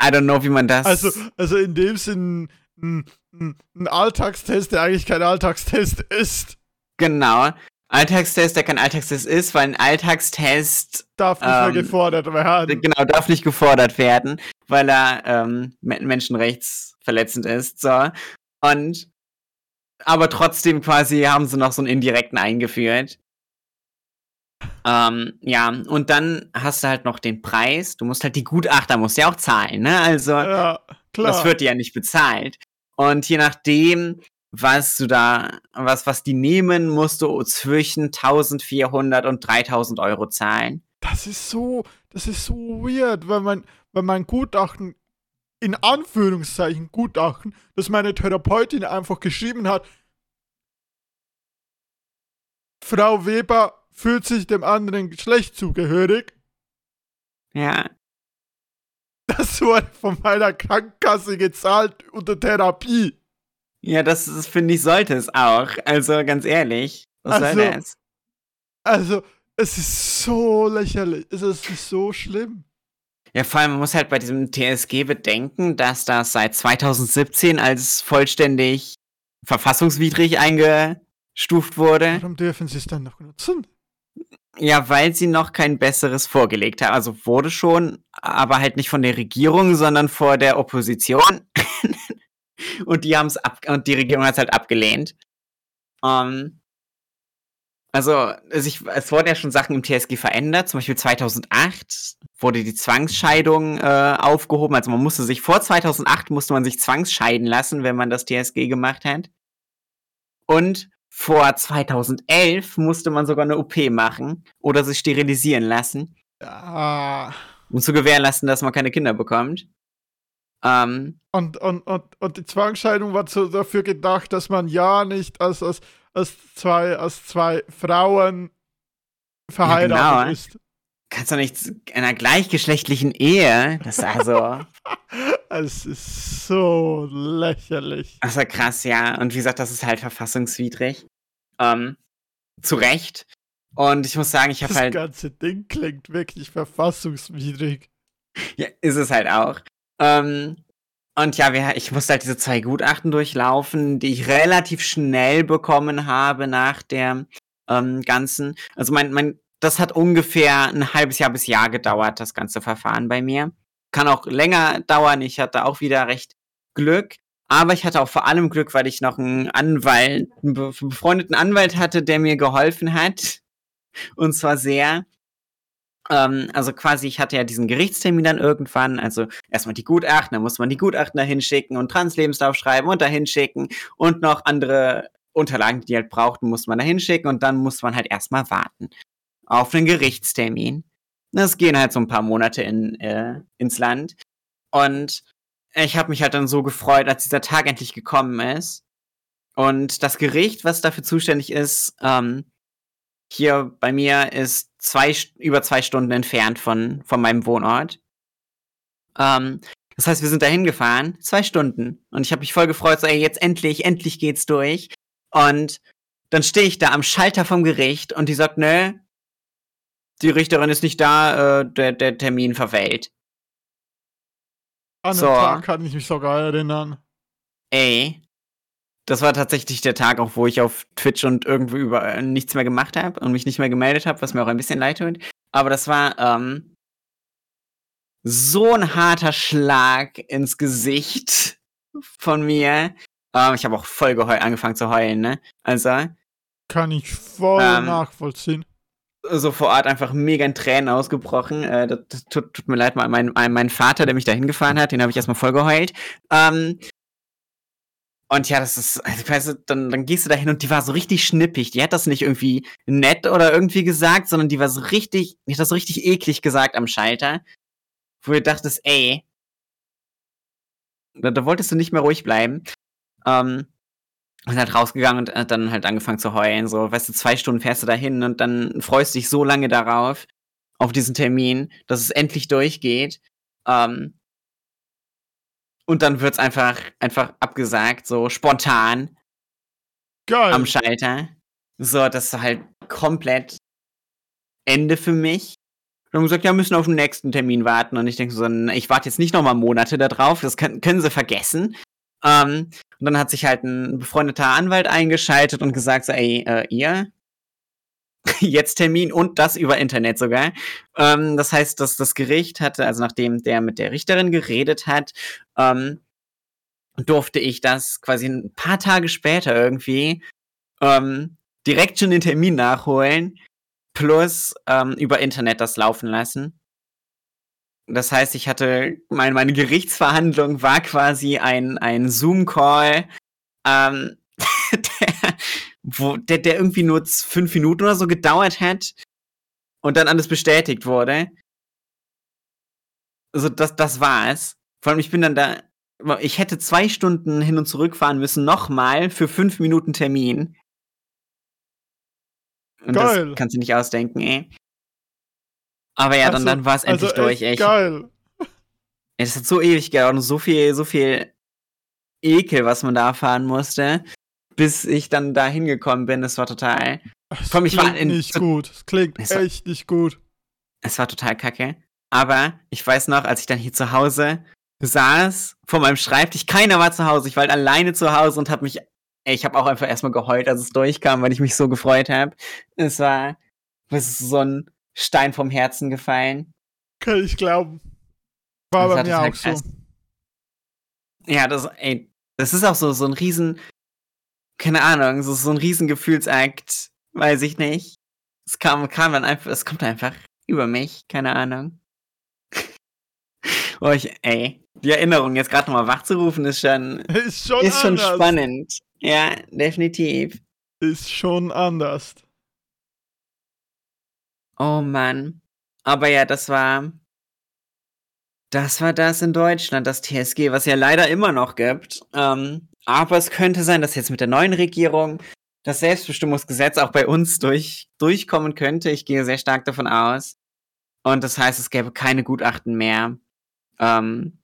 I don't know, wie man das. Also, also in dem Sinn ein, ein, Alltagstest, der eigentlich kein Alltagstest ist. Genau. Alltagstest, der kein Alltagstest ist, weil ein Alltagstest darf nicht ähm, mehr gefordert werden. Genau, darf nicht gefordert werden, weil er ähm, menschenrechtsverletzend ist. So. Und aber trotzdem quasi haben sie noch so einen indirekten eingeführt. Ähm, ja, und dann hast du halt noch den Preis. Du musst halt die Gutachter musst ja auch zahlen, ne? Also ja, klar. das wird ja nicht bezahlt. Und je nachdem, was du da, was, was die nehmen, musst du zwischen 1400 und 3000 Euro zahlen. Das ist so, das ist so weird, weil mein, weil mein Gutachten, in Anführungszeichen Gutachten, das meine Therapeutin einfach geschrieben hat, Frau Weber fühlt sich dem anderen Geschlecht zugehörig. Ja. Das wurde von meiner Krankenkasse gezahlt unter Therapie. Ja, das, das finde ich, sollte es auch. Also ganz ehrlich, was Also- soll das? Also, es ist so lächerlich. Es ist so schlimm. Ja, vor allem, man muss halt bei diesem TSG bedenken, dass das seit 2017 als vollständig verfassungswidrig eingestuft wurde. Warum dürfen sie es dann noch nutzen? Ja, weil sie noch kein besseres vorgelegt haben. Also wurde schon, aber halt nicht von der Regierung, sondern vor der Opposition. und die haben es ab und die Regierung hat es halt abgelehnt. Ähm, also, also ich, es wurden ja schon Sachen im TSG verändert. Zum Beispiel 2008 wurde die Zwangsscheidung äh, aufgehoben. Also man musste sich vor 2008 musste man sich zwangsscheiden lassen, wenn man das TSG gemacht hat. Und vor 2011 musste man sogar eine OP machen oder sich sterilisieren lassen, Ja. um zu gewährleisten, dass man keine Kinder bekommt. Ähm, Und, und, und, und die Zwangsscheidung war so dafür gedacht, dass man ja nicht als, als, als, zwei, als zwei Frauen verheiratet Ja, genau. ist. Kannst du nicht in einer gleichgeschlechtlichen Ehe, das ist also, Es ist so lächerlich. das ja krass, ja. Und wie gesagt, das ist halt verfassungswidrig. Ähm, zu Recht. Und ich muss sagen, ich habe Das halt ganze Ding klingt wirklich verfassungswidrig. Ja, ist es halt auch. Ähm, und ja, wir, ich musste halt diese zwei Gutachten durchlaufen, die ich relativ schnell bekommen habe nach der ähm, ganzen. Also mein, mein, das hat ungefähr ein halbes Jahr bis Jahr gedauert, das ganze Verfahren bei mir. Kann auch länger dauern. Ich hatte auch wieder recht Glück. Aber ich hatte auch vor allem Glück, weil ich noch einen Anwalt, einen be- befreundeten Anwalt hatte, der mir geholfen hat. Und zwar sehr. Ähm, also quasi, ich hatte ja diesen Gerichtstermin dann irgendwann, also erstmal die Gutachten, dann muss man die Gutachten dahin schicken und Translebenslauf schreiben und dahin schicken und noch andere Unterlagen, die die halt brauchten, muss man dahin schicken und dann muss man halt erstmal warten auf einen Gerichtstermin. Das gehen halt so ein paar Monate in, äh, ins Land und ich habe mich halt dann so gefreut, als dieser Tag endlich gekommen ist und das Gericht, was dafür zuständig ist, ähm, hier bei mir ist zwei, über zwei Stunden entfernt von, von meinem Wohnort. Ähm, das heißt, wir sind dahin gefahren, zwei Stunden. Und ich habe mich voll gefreut, so, ey, jetzt endlich, endlich geht's durch. Und dann stehe ich da am Schalter vom Gericht und die sagt, nö, die Richterin ist nicht da, äh, der, der Termin verfällt. An den So. Tag kann ich mich sogar erinnern. Ey, das war tatsächlich der Tag, auch wo ich auf Twitch und irgendwo überall nichts mehr gemacht habe und mich nicht mehr gemeldet habe, was mir auch ein bisschen leid tut. Aber das war ähm, so ein harter Schlag ins Gesicht von mir. Ähm, ich habe auch voll angefangen zu heulen, ne? Also, Kann ich voll Ähm, nachvollziehen. So vor Ort einfach mega in Tränen ausgebrochen. Äh, das, das tut, tut mir leid, mein, mein, mein Vater, der mich da hingefahren hat, den habe ich erstmal voll geheult. Ähm, und ja, das ist, also, weißt du, dann, dann gehst du da hin und die war so richtig schnippig. Die hat das nicht irgendwie nett oder irgendwie gesagt, sondern die war so richtig, die hat das so richtig eklig gesagt am Schalter. Wo du dachtest, ey, da, da wolltest du nicht mehr ruhig bleiben. Ähm, und halt rausgegangen und hat dann halt angefangen zu heulen. So, weißt du, zwei Stunden fährst du dahin und dann freust dich so lange darauf, auf diesen Termin, dass es endlich durchgeht. Ähm, und dann wird's einfach, einfach abgesagt, so spontan Geil. am Schalter. So, das ist halt komplett Ende für mich. Und haben gesagt, ja, müssen auf den nächsten Termin warten. Und ich denke so, ich warte jetzt nicht nochmal Monate da drauf, das können, können sie vergessen. Ähm, und dann hat sich halt ein befreundeter Anwalt eingeschaltet und gesagt, ey, äh, ihr, jetzt Termin und das über Internet sogar. Ähm, das heißt, dass das Gericht hatte, also nachdem der mit der Richterin geredet hat, ähm, durfte ich das quasi ein paar Tage später irgendwie ähm, direkt schon den Termin nachholen, plus ähm, über Internet das laufen lassen. Das heißt, ich hatte, mein, meine Gerichtsverhandlung war quasi ein, ein Zoom-Call, ähm, der, wo, der, der irgendwie nur fünf Minuten oder so gedauert hat und dann alles bestätigt wurde. Also das, das war's. Vor allem, ich bin dann da, ich hätte zwei Stunden hin und zurück fahren müssen, nochmal für fünf Minuten Termin. Und Geil. das kannst du nicht ausdenken, ey. Aber ja, dann, Also- dann war es endlich also durch, ey. Ich, Geil. es hat so ewig gedauert und so viel, so viel Ekel, was man da erfahren musste, bis ich dann da hingekommen bin. Es war total, Es Komm, ich war klingt in- nicht gut. Es klingt Es war- echt nicht gut. es war total kacke. Aber ich weiß noch, als ich dann hier zu Hause saß, vor meinem Schreibtisch, keiner war zu Hause. Ich war halt alleine zu Hause und hab mich, ey, ich habe auch einfach erstmal geheult, als es durchkam, weil ich mich so gefreut habe. Es war, es ist so ein Stein vom Herzen gefallen. Kann ich glauben. War Das bei mir auch halt so. erst- Ja, das, ey, das ist auch so, so ein riesen, keine Ahnung, so, so ein riesen Gefühlsakt, weiß ich nicht. Es kam, kam dann einfach, es kommt einfach über mich, keine Ahnung. oh, ich, ey, die Erinnerung jetzt gerade nochmal wachzurufen, ist schon, Ist schon ist schon spannend. Ja, definitiv. Ist schon anders. Oh Mann. Aber ja, das war. Das war das in Deutschland, das TSG, was ja leider immer noch gibt. Ähm, aber es könnte sein, dass jetzt mit der neuen Regierung das Selbstbestimmungsgesetz auch bei uns durch, durchkommen könnte. Ich gehe sehr stark davon aus. Und das heißt, es gäbe keine Gutachten mehr. Ähm,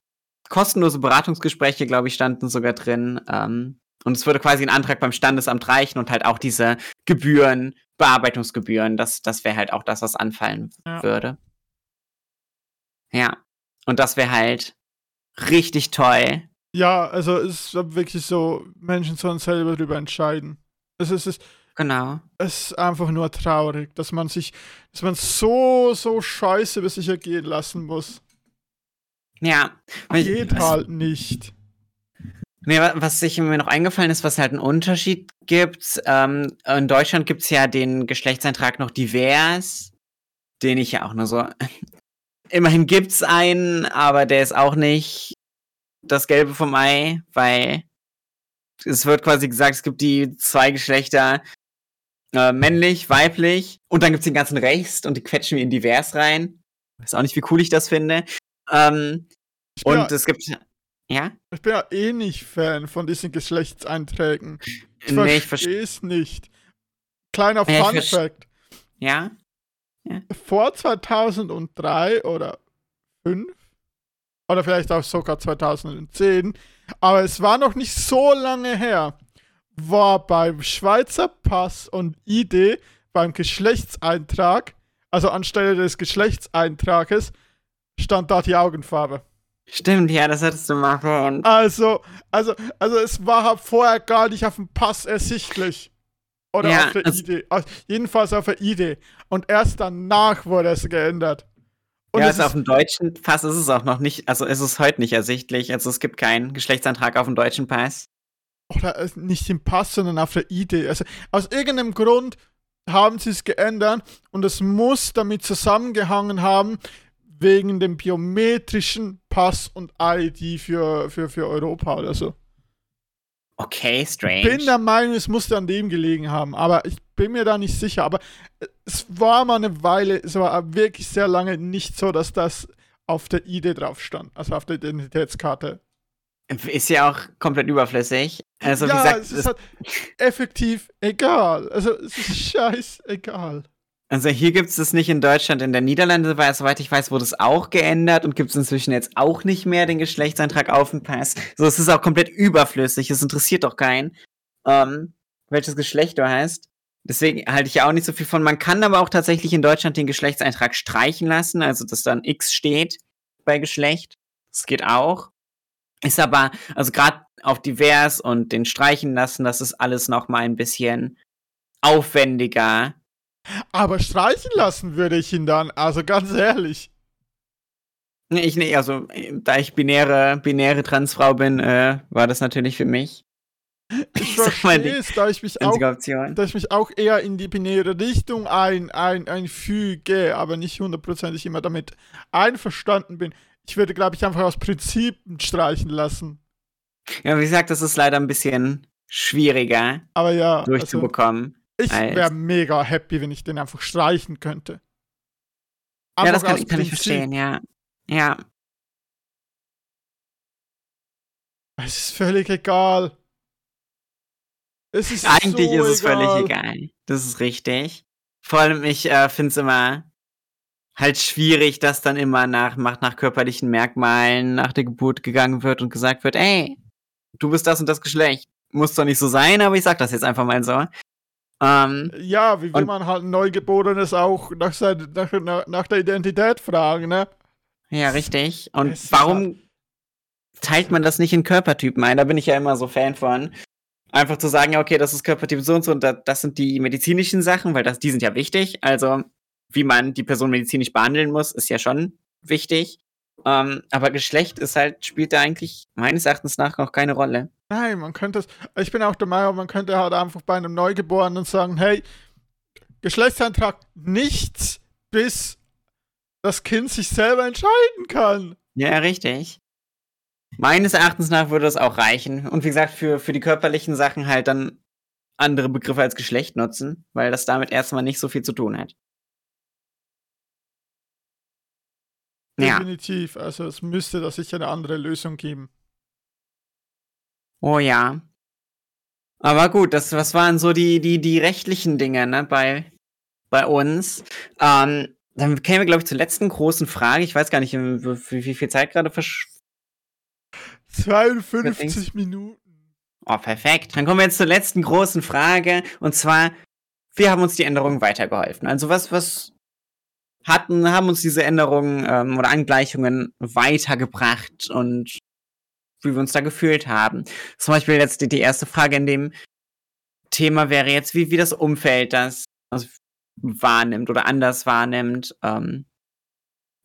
kostenlose Beratungsgespräche, glaube ich, standen sogar drin. Ähm, und es würde quasi ein Antrag beim Standesamt reichen und halt auch diese Gebühren, Bearbeitungsgebühren, das, das wäre halt auch das, was anfallen Ja. würde. Ja. Und das wäre halt richtig toll. Ja, also es ist wirklich so, Menschen sollen selber darüber entscheiden. Es ist, es Genau. es ist einfach nur traurig, dass man sich, dass man so, so scheiße über sich ergehen lassen muss. Ja. Geht halt nicht. Wa- was sich mir noch eingefallen ist, was halt einen Unterschied gibt. Ähm, in Deutschland gibt's ja den Geschlechtseintrag noch divers, den ich ja auch nur so. Immerhin gibt's einen, aber der ist auch nicht das Gelbe vom Ei, weil es wird quasi gesagt, es gibt die zwei Geschlechter, äh, männlich, weiblich, und dann gibt's den ganzen Rest und die quetschen wir in divers rein. Weiß auch nicht, wie cool ich das finde. Ähm, Ich bin, und ja, es gibt, ja? ich bin ja eh nicht Fan von diesen Geschlechtseinträgen. Ich Nee, verstehe es nicht. Kleiner Ja, ich Fun Fact. Ja? Vor 2003 oder 5 oder vielleicht auch sogar 2010, aber es war noch nicht so lange her, war beim Schweizer Pass und ID beim Geschlechtseintrag, also anstelle des Geschlechtseintrages, stand da die Augenfarbe. Stimmt, ja, das hattest du mal erwähnt. Also, also, also es war halt vorher gar nicht auf dem Pass ersichtlich. Oder Ja, auf der also- ID. Also jedenfalls auf der ID. Und erst danach wurde es geändert. Und ja, es also auf dem deutschen Pass ist es auch noch nicht, also ist es heute nicht ersichtlich. Also es gibt keinen Geschlechtsantrag auf dem deutschen Pass. oder äh, nicht im Pass, sondern auf der ID. Also aus irgendeinem Grund haben sie es geändert und es muss damit zusammengehangen haben, wegen dem biometrischen Pass und ID für, für, für Europa oder so. Okay, strange. bin der Meinung, es musste an dem gelegen haben, aber ich bin mir da nicht sicher. Aber es war mal eine Weile, es war wirklich sehr lange nicht so, dass das auf der ID drauf stand, also auf der Identitätskarte. ist ja auch komplett überflüssig. Also wie ja, gesagt, es ist halt effektiv egal. Also es ist scheiß egal. Also hier gibt es das nicht in Deutschland, in der Niederlande, weil soweit ich weiß, wurde es auch geändert und gibt es inzwischen jetzt auch nicht mehr den Geschlechtseintrag auf dem Pass. So, es ist auch komplett überflüssig, es interessiert doch keinen, ähm, welches Geschlecht du hast. Deswegen halte ich ja auch nicht so viel von. Man kann aber auch tatsächlich in Deutschland den Geschlechtseintrag streichen lassen, also dass dann X steht bei Geschlecht. Das geht auch. Ist aber, also gerade auf divers und den streichen lassen, das ist alles noch mal ein bisschen aufwendiger. Aber streichen lassen würde ich ihn dann, also ganz ehrlich. Nee, ich nee, also da ich binäre, binäre Transfrau bin, äh, war das natürlich für mich. Ich verstehe es, da ich mich auch, da ich mich auch eher in die binäre Richtung ein, ein, einfüge, aber nicht hundertprozentig immer damit einverstanden bin. Ich würde, glaube ich, einfach aus Prinzip streichen lassen. Ja, wie gesagt, das ist leider ein bisschen schwieriger aber ja, also durchzubekommen. Also, ich wäre mega happy, wenn ich den einfach streichen könnte. Einfach ja, das kann, kann ich verstehen, ja. Ja. Es ist völlig egal. Es ist Eigentlich so ist es egal. völlig egal. Das ist richtig. Vor allem, ich äh, finde es immer halt schwierig, dass dann immer nach, nach körperlichen Merkmalen nach der Geburt gegangen wird und gesagt wird, ey, du bist das und das Geschlecht. Muss doch nicht so sein, aber ich sag das jetzt einfach mal so. Ähm, ja, wie will man halt ein Neugeborenes auch nach, sein, nach, nach, nach der Identität fragen, ne? Ja, richtig. Und warum halt teilt man das nicht in Körpertypen ein? Da bin ich ja immer so Fan von. Einfach zu sagen, ja, okay, das ist Körpertyp so und so und das sind die medizinischen Sachen, weil das, die sind ja wichtig. Also, wie man die Person medizinisch behandeln muss, ist ja schon wichtig. Ähm, aber Geschlecht ist halt, spielt da eigentlich meines Erachtens nach noch keine Rolle. Nein, man könnte es, ich bin auch der Meinung, man könnte halt einfach bei einem Neugeborenen sagen, hey, Geschlechtsantrag nichts, bis das Kind sich selber entscheiden kann. Ja, richtig. Meines Erachtens nach würde das auch reichen. Und wie gesagt, für, für die körperlichen Sachen halt dann andere Begriffe als Geschlecht nutzen, weil das damit erstmal nicht so viel zu tun hat. Definitiv. Ja. Also es müsste da sicher eine andere Lösung geben. Oh ja. Aber gut, das, was waren so die, die, die rechtlichen Dinge, ne, bei, bei uns? Ähm, dann kämen wir, glaube ich, zur letzten großen Frage. Ich weiß gar nicht, wie, wie viel Zeit gerade versch 52 Minuten. Oh, perfekt. Dann kommen wir jetzt zur letzten großen Frage. Und zwar, wir haben uns die Änderungen weitergeholfen. Also was, was hatten, haben uns diese Änderungen ähm, oder Angleichungen weitergebracht und wie wir uns da gefühlt haben. Zum Beispiel jetzt die, die erste Frage in dem Thema wäre jetzt, wie, wie das Umfeld das also wahrnimmt oder anders wahrnimmt. Ähm,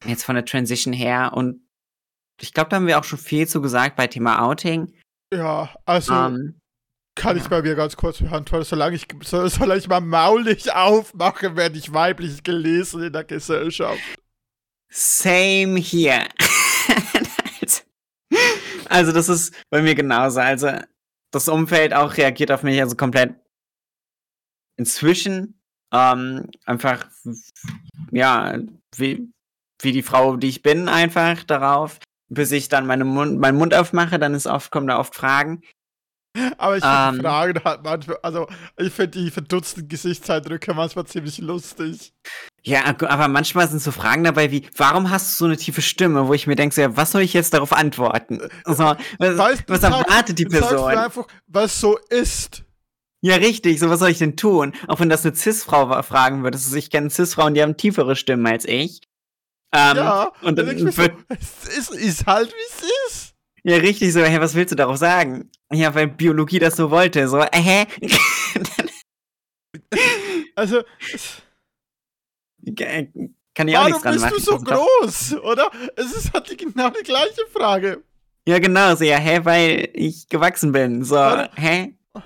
jetzt von der Transition her. Und ich glaube, da haben wir auch schon viel zu gesagt bei Thema Outing. Ja, also ähm, kann ich bei mir ganz kurz beantworten. Solange ich, solange ich mal Maul nicht aufmache, werde ich weiblich gelesen in der Gesellschaft. Same here. also, das ist bei mir genauso. Also, das Umfeld auch reagiert auf mich also komplett inzwischen. Ähm, einfach, ja, wie, wie die Frau, die ich bin, einfach darauf bis ich dann meine Mund, meinen Mund aufmache, dann ist oft, kommen da oft Fragen. Aber ich finde ähm, die Fragen halt manchmal, also ich finde die verdutzten Gesichtseindrücke manchmal ziemlich lustig. Ja, aber manchmal sind so Fragen dabei wie, warum hast du so eine tiefe Stimme, wo ich mir denke, so, ja, was soll ich jetzt darauf antworten? Also, was, weißt, was erwartet die Person? Sagst du einfach, was so ist. Ja, richtig, so was soll ich denn tun? Auch wenn das eine Cis-Frau fragen würde. Also ich kenne Cis-Frauen, die haben tiefere Stimmen als ich. Ähm, ja, und dann, dann so, es ist, ist halt wie es ist. Ja, richtig, so, hey, was willst du darauf sagen? Ja, weil Biologie das so wollte, so, äh, hä? also, kann ich auch nichts dran machen. Warum bist du so groß, oder? Es ist halt die, genau die gleiche Frage. Ja, genau, so, ja, hä, weil ich gewachsen bin, so, warum, hä?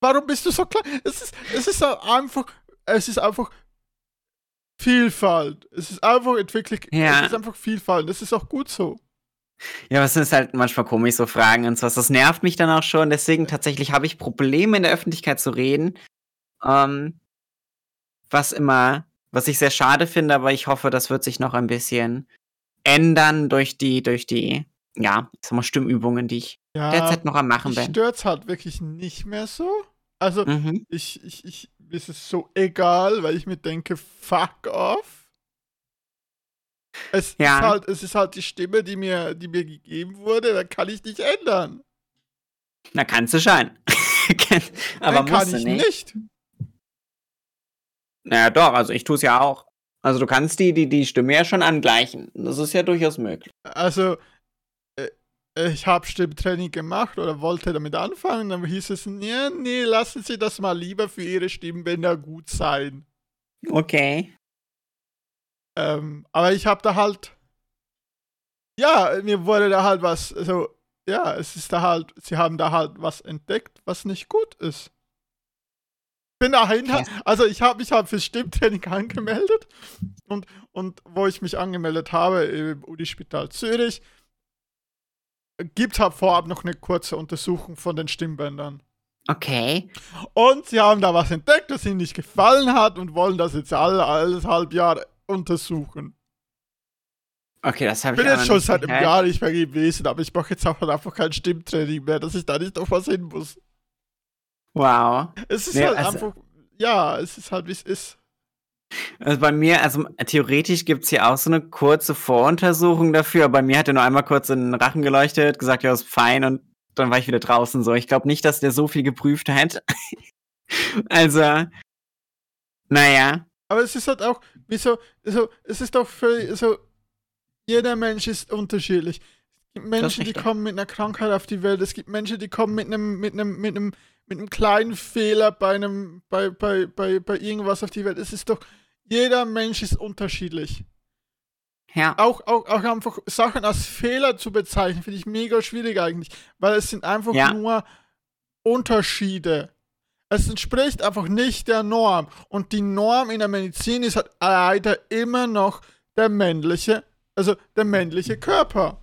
Warum bist du so klein? Es ist, es ist einfach, es ist einfach Vielfalt. Es ist einfach Entwicklung. Ja. Es ist einfach Vielfalt. Das ist auch gut so. Ja, aber es ist halt manchmal komisch, so Fragen und sowas. Das nervt mich dann auch schon. Deswegen tatsächlich habe ich Probleme in der Öffentlichkeit zu reden. Ähm, was immer, was ich sehr schade finde, aber ich hoffe, das wird sich noch ein bisschen ändern durch die, durch die, ja, ich sag mal, Stimmübungen, die ich ja, derzeit noch am machen bin. Stört halt wirklich nicht mehr so. Also, Mhm. ich, ich, ich, mir ist es so egal, weil ich mir denke, fuck off. Es Ja. ist halt, es ist halt die Stimme, die mir, die mir gegeben wurde, da kann ich nicht ändern. Na, kannst du schon. aber Dann kann musst du ich nicht. nicht. Naja, doch, also ich tue es ja auch. Also du kannst die, die, die Stimme ja schon angleichen. Das ist ja durchaus möglich. Also, äh, ich habe Stimmtraining gemacht oder wollte damit anfangen, dann hieß es, nee, nee, lassen Sie das mal lieber für Ihre Stimmbänder gut sein. Okay. Ähm, aber ich habe da halt, ja, mir wurde da halt was, also, ja, es ist da halt, sie haben da halt was entdeckt, was nicht gut ist. Bin dahin, Okay. also ich habe mich halt fürs Stimmtraining angemeldet und, und wo ich mich angemeldet habe, im Unispital Zürich, gibt halt vorab noch eine kurze Untersuchung von den Stimmbändern. Okay. Und sie haben da was entdeckt, das ihnen nicht gefallen hat und wollen das jetzt alle, alles halb Jahr untersuchen. Okay, das habe Ich ich bin jetzt schon seit einem. Jahr nicht mehr gewesen, aber ich mache jetzt auch einfach kein Stimmtraining mehr, dass ich da nicht auf was hin muss. Wow. Es ist Nee, halt also- einfach, ja, es ist halt wie es ist. Also bei mir, also theoretisch gibt's hier auch so eine kurze Voruntersuchung dafür, aber bei mir hat er nur einmal kurz in den Rachen geleuchtet, gesagt, ja, ist fein und dann war ich wieder draußen so. Ich glaube nicht, dass der so viel geprüft hat. also, naja. Aber es ist halt auch, wieso, so, es ist doch völlig, so, jeder Mensch ist unterschiedlich. Es gibt Menschen, die kommen mit einer Krankheit auf die Welt, es gibt Menschen, die kommen mit einem, mit einem, mit einem, mit einem kleinen Fehler bei einem, bei, bei, bei, bei irgendwas auf die Welt. Es ist doch, jeder Mensch ist unterschiedlich. Ja. auch, auch, auch einfach Sachen als Fehler zu bezeichnen, finde ich mega schwierig eigentlich, weil es sind einfach Ja. nur Unterschiede. Es entspricht einfach nicht der Norm. Und die Norm in der Medizin ist halt leider immer noch der männliche, also der männliche Körper.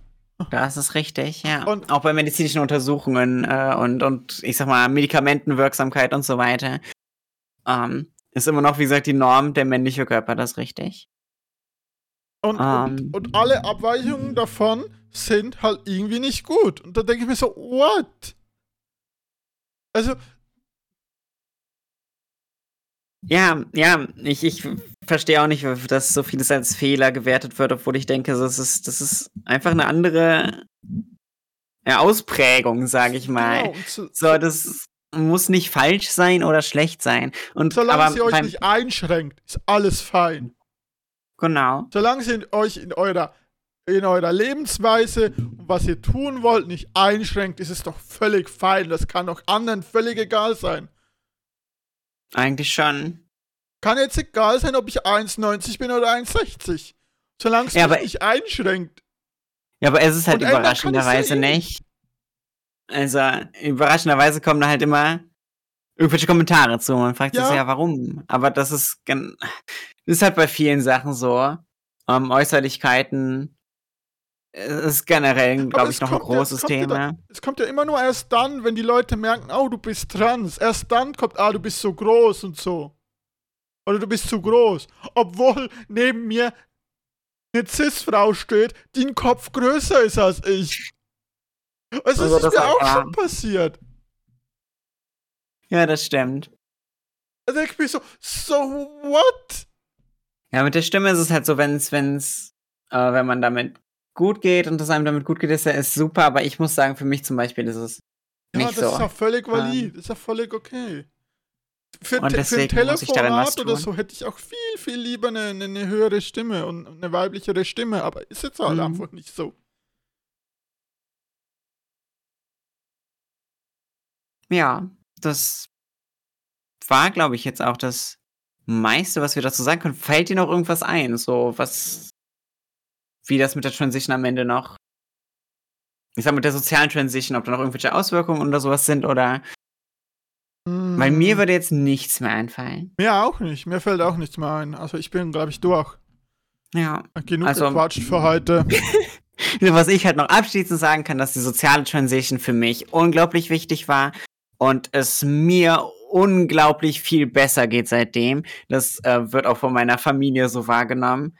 Das ist richtig, ja. Und- auch bei medizinischen Untersuchungen äh, und, und ich sag mal, Medikamentenwirksamkeit und so weiter. Ähm, ist immer noch, wie gesagt, die Norm der männliche Körper, das ist richtig. Und, Ähm. und, und alle Abweichungen davon sind halt irgendwie nicht gut. Und da denke ich mir so, what? Also, Ja, ja, ich, ich verstehe auch nicht, dass so vieles als Fehler gewertet wird, obwohl ich denke, das ist, das ist einfach eine andere Ausprägung, sage ich mal. genau, so, das muss nicht falsch sein oder schlecht sein. Und solange aber sie euch nicht einschränkt, ist alles fein. genau. Solange sie in euch in eurer, in eurer Lebensweise und was ihr tun wollt nicht einschränkt, ist es doch völlig fein. Das kann auch anderen völlig egal sein. Eigentlich schon. Kann jetzt egal sein, ob ich 1,90 bin oder 1,60. Solange es Ja, mich aber- nicht einschränkt. Ja, aber es ist halt Und überraschenderweise eh nicht. Also, überraschenderweise kommen da halt immer irgendwelche Kommentare zu. Man fragt sich Ja. so, ja, warum? Aber das ist, das ist halt bei vielen Sachen so. Ähm, Äußerlichkeiten äh, ist generell, glaube es ich, noch ein kommt ja- großes es kommt ja Thema. Es kommt ja immer nur erst dann, wenn die Leute merken, oh, du bist trans. Erst dann kommt, ah, du bist so groß und so. Oder du bist zu groß. Obwohl neben mir eine Cis-Frau steht, die ein Kopf größer ist als ich. Also, Also das ist mir auch ja. schon passiert. Ja, das stimmt. Da denke ich mir so, so what? Ja, mit der Stimme ist es halt so, wenn's, wenn's, äh, wenn man damit gut geht und es einem damit gut geht, ist ja ist super, aber ich muss sagen, für mich zum Beispiel ist es Ja, nicht das so. ist ja völlig valid. Ähm. Das ist ja völlig okay. Für, Und te- für ein deswegen Telefonat oder so hätte ich auch viel, viel lieber eine, eine, eine höhere Stimme und eine weiblichere Stimme, aber ist jetzt halt Mhm. einfach nicht so. Ja, das war, glaube ich, jetzt auch das meiste, was wir dazu sagen können. Fällt dir noch irgendwas ein? So, was, wie das mit der Transition am Ende noch, ich sag mit der sozialen Transition, ob da noch irgendwelche Auswirkungen oder sowas sind oder, weil mir Mm, würde jetzt nichts mehr einfallen. Mir auch nicht. Mir fällt auch nichts mehr ein. Also ich bin, glaube ich, durch. Ja. Genug Also- gequatscht für heute. Was ich halt noch abschließend sagen kann, dass die soziale Transition für mich unglaublich wichtig war und es mir unglaublich viel besser geht seitdem. Das äh, wird auch von meiner Familie so wahrgenommen.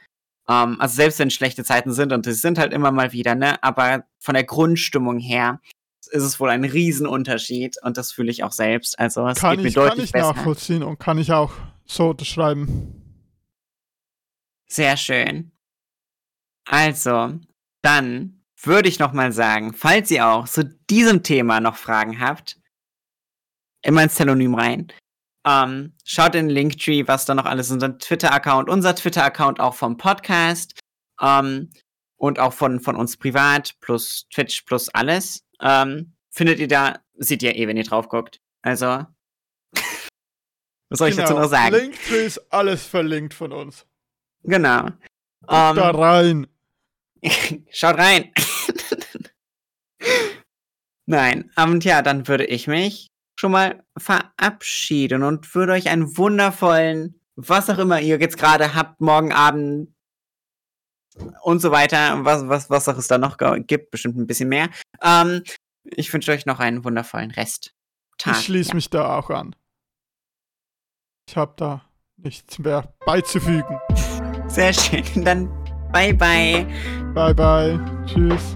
Ähm, also selbst wenn schlechte Zeiten sind und es sind halt immer mal wieder, ne, aber von der Grundstimmung her ist es wohl ein Riesenunterschied und das fühle ich auch selbst. Also es kann geht mir ich, deutlich kann ich besser. nachvollziehen und kann ich auch so unterschreiben. Sehr schön. Also, dann würde ich noch mal sagen, falls ihr auch zu diesem Thema noch Fragen habt, immer ins Telonym rein. Ähm, schaut in den Linktree, was da noch alles ist. Unser Twitter-Account, unser Twitter-Account auch vom Podcast ähm, und auch von, von uns privat, plus Twitch, plus alles. Ähm, findet ihr da, seht ihr eh, wenn ihr drauf guckt. Also, was soll ich dazu noch sagen? Linktree ist alles verlinkt von uns. Genau. Guckt da Ähm, rein. Schaut rein. Nein, und ja, dann würde ich mich schon mal verabschieden und würde euch einen wundervollen, was auch immer ihr jetzt gerade habt, morgen Abend und so weiter, was, was, was auch es da noch gibt, bestimmt ein bisschen mehr. Ähm, ich wünsche euch noch einen wundervollen Rest. Tag. Ich schließe ja. mich da auch an. Ich habe da nichts mehr beizufügen. Sehr schön. Dann bye bye. Bye bye. Tschüss.